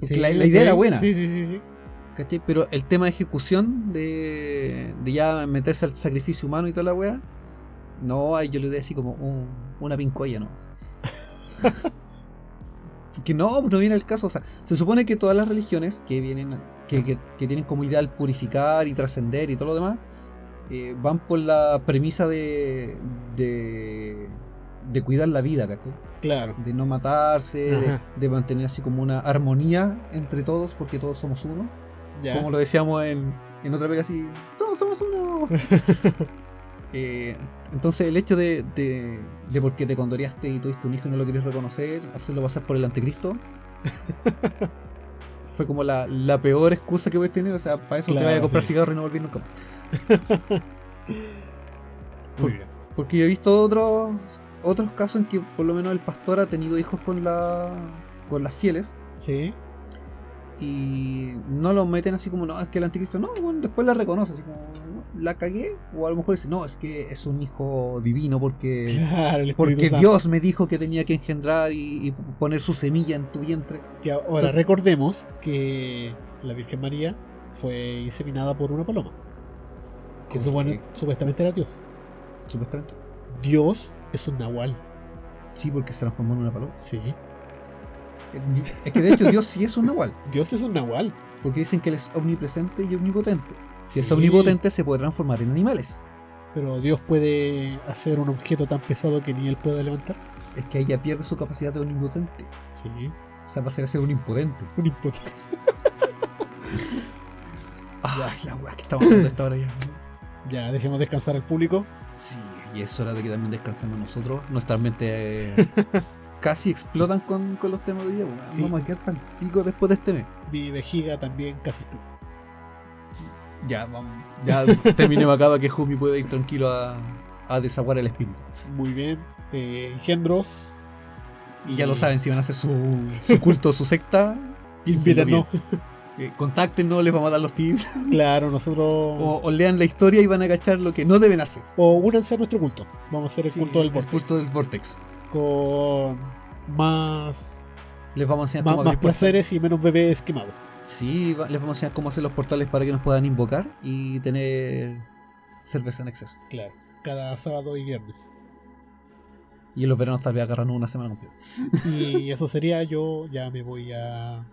Sí, la- la idea era buena. Sí, sí, sí, sí. ¿Cachai? Pero el tema de ejecución, de, de ya meterse al sacrificio humano y toda la wea, no, yo le doy así como un- una pincoya, ¿no? que no, no viene el caso. O sea, se supone que todas las religiones que vienen, que, que- que tienen como ideal purificar y trascender y todo lo demás, eh, van por la premisa de, de, de cuidar la vida, ¿cachai? Claro. De no matarse, de mantener así como una armonía entre todos, porque todos somos uno. Ya. Como lo decíamos en, en otra vez así, todos somos uno. Eh, entonces el hecho de, de, de porque te condoreaste y tuviste un hijo y no lo quieres reconocer, hacerlo pasar por el anticristo, fue como la, la peor excusa que puedes tener. O sea, para eso te vayas a comprar sí. cigarro y no volver nunca más. Muy bien. Porque yo he visto otros otros casos en que por lo menos el pastor ha tenido hijos con la con las fieles Sí. Y no lo meten así como no, es que el anticristo no, bueno, después la reconoce así como la cagué o a lo mejor dice, no, es que es un hijo divino porque Claro, porque Santo. Dios me dijo que tenía que engendrar y, y poner su semilla en tu vientre. Que ahora Entonces- recordemos que la Virgen María fue inseminada por una paloma. Que supone- supuestamente era Dios. Supuestamente. Dios es un nahual. Sí, porque se transformó en una paloma. Sí. Es que de hecho Dios sí es un nahual. Dios es un nahual. Porque dicen que él es omnipresente y omnipotente. Si es Sí. omnipotente se puede transformar en animales. Pero Dios puede hacer un objeto tan pesado que ni él pueda levantar. Es que ahí ya pierde su capacidad de omnipotente. Sí. O sea, va a ser a ser un impotente. Un impotente. Ay, la weá que estamos hablando a esta hora ya. Ya, dejemos descansar al público. Sí, y es hora de que también descansemos nosotros. Nuestras mentes eh, casi explotan con, con los temas de día. Sí. Vamos a quedar para el pico después de este mes. Mi vejiga también casi explota. Ya, vamos. Ya terminemos acá para que Jumi pueda ir tranquilo a, a desaguar el espíritu. Muy bien. Eh, engendros. Y ya lo saben, si van a hacer su, su culto, su secta, Invítanos. eh, contáctenos, les vamos a dar los tips. Claro, nosotros. O, o lean la historia y van a cachar lo que no deben hacer. O únanse a nuestro culto. Vamos a hacer el Sí, culto del el vortex. culto del Vortex. Con más, Les vamos a enseñar más, cómo más abrir portales. placeres y menos bebés quemados. Sí, les vamos a enseñar cómo hacer los portales para que nos puedan invocar y tener cerveza en exceso. Claro. Cada sábado y viernes. Y en los veranos tal vez agarrarnos una semana completa. Y eso sería, yo ya me voy a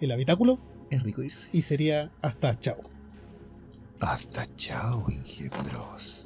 el habitáculo Es rico irse. y sería hasta chao. Hasta chao, engendros.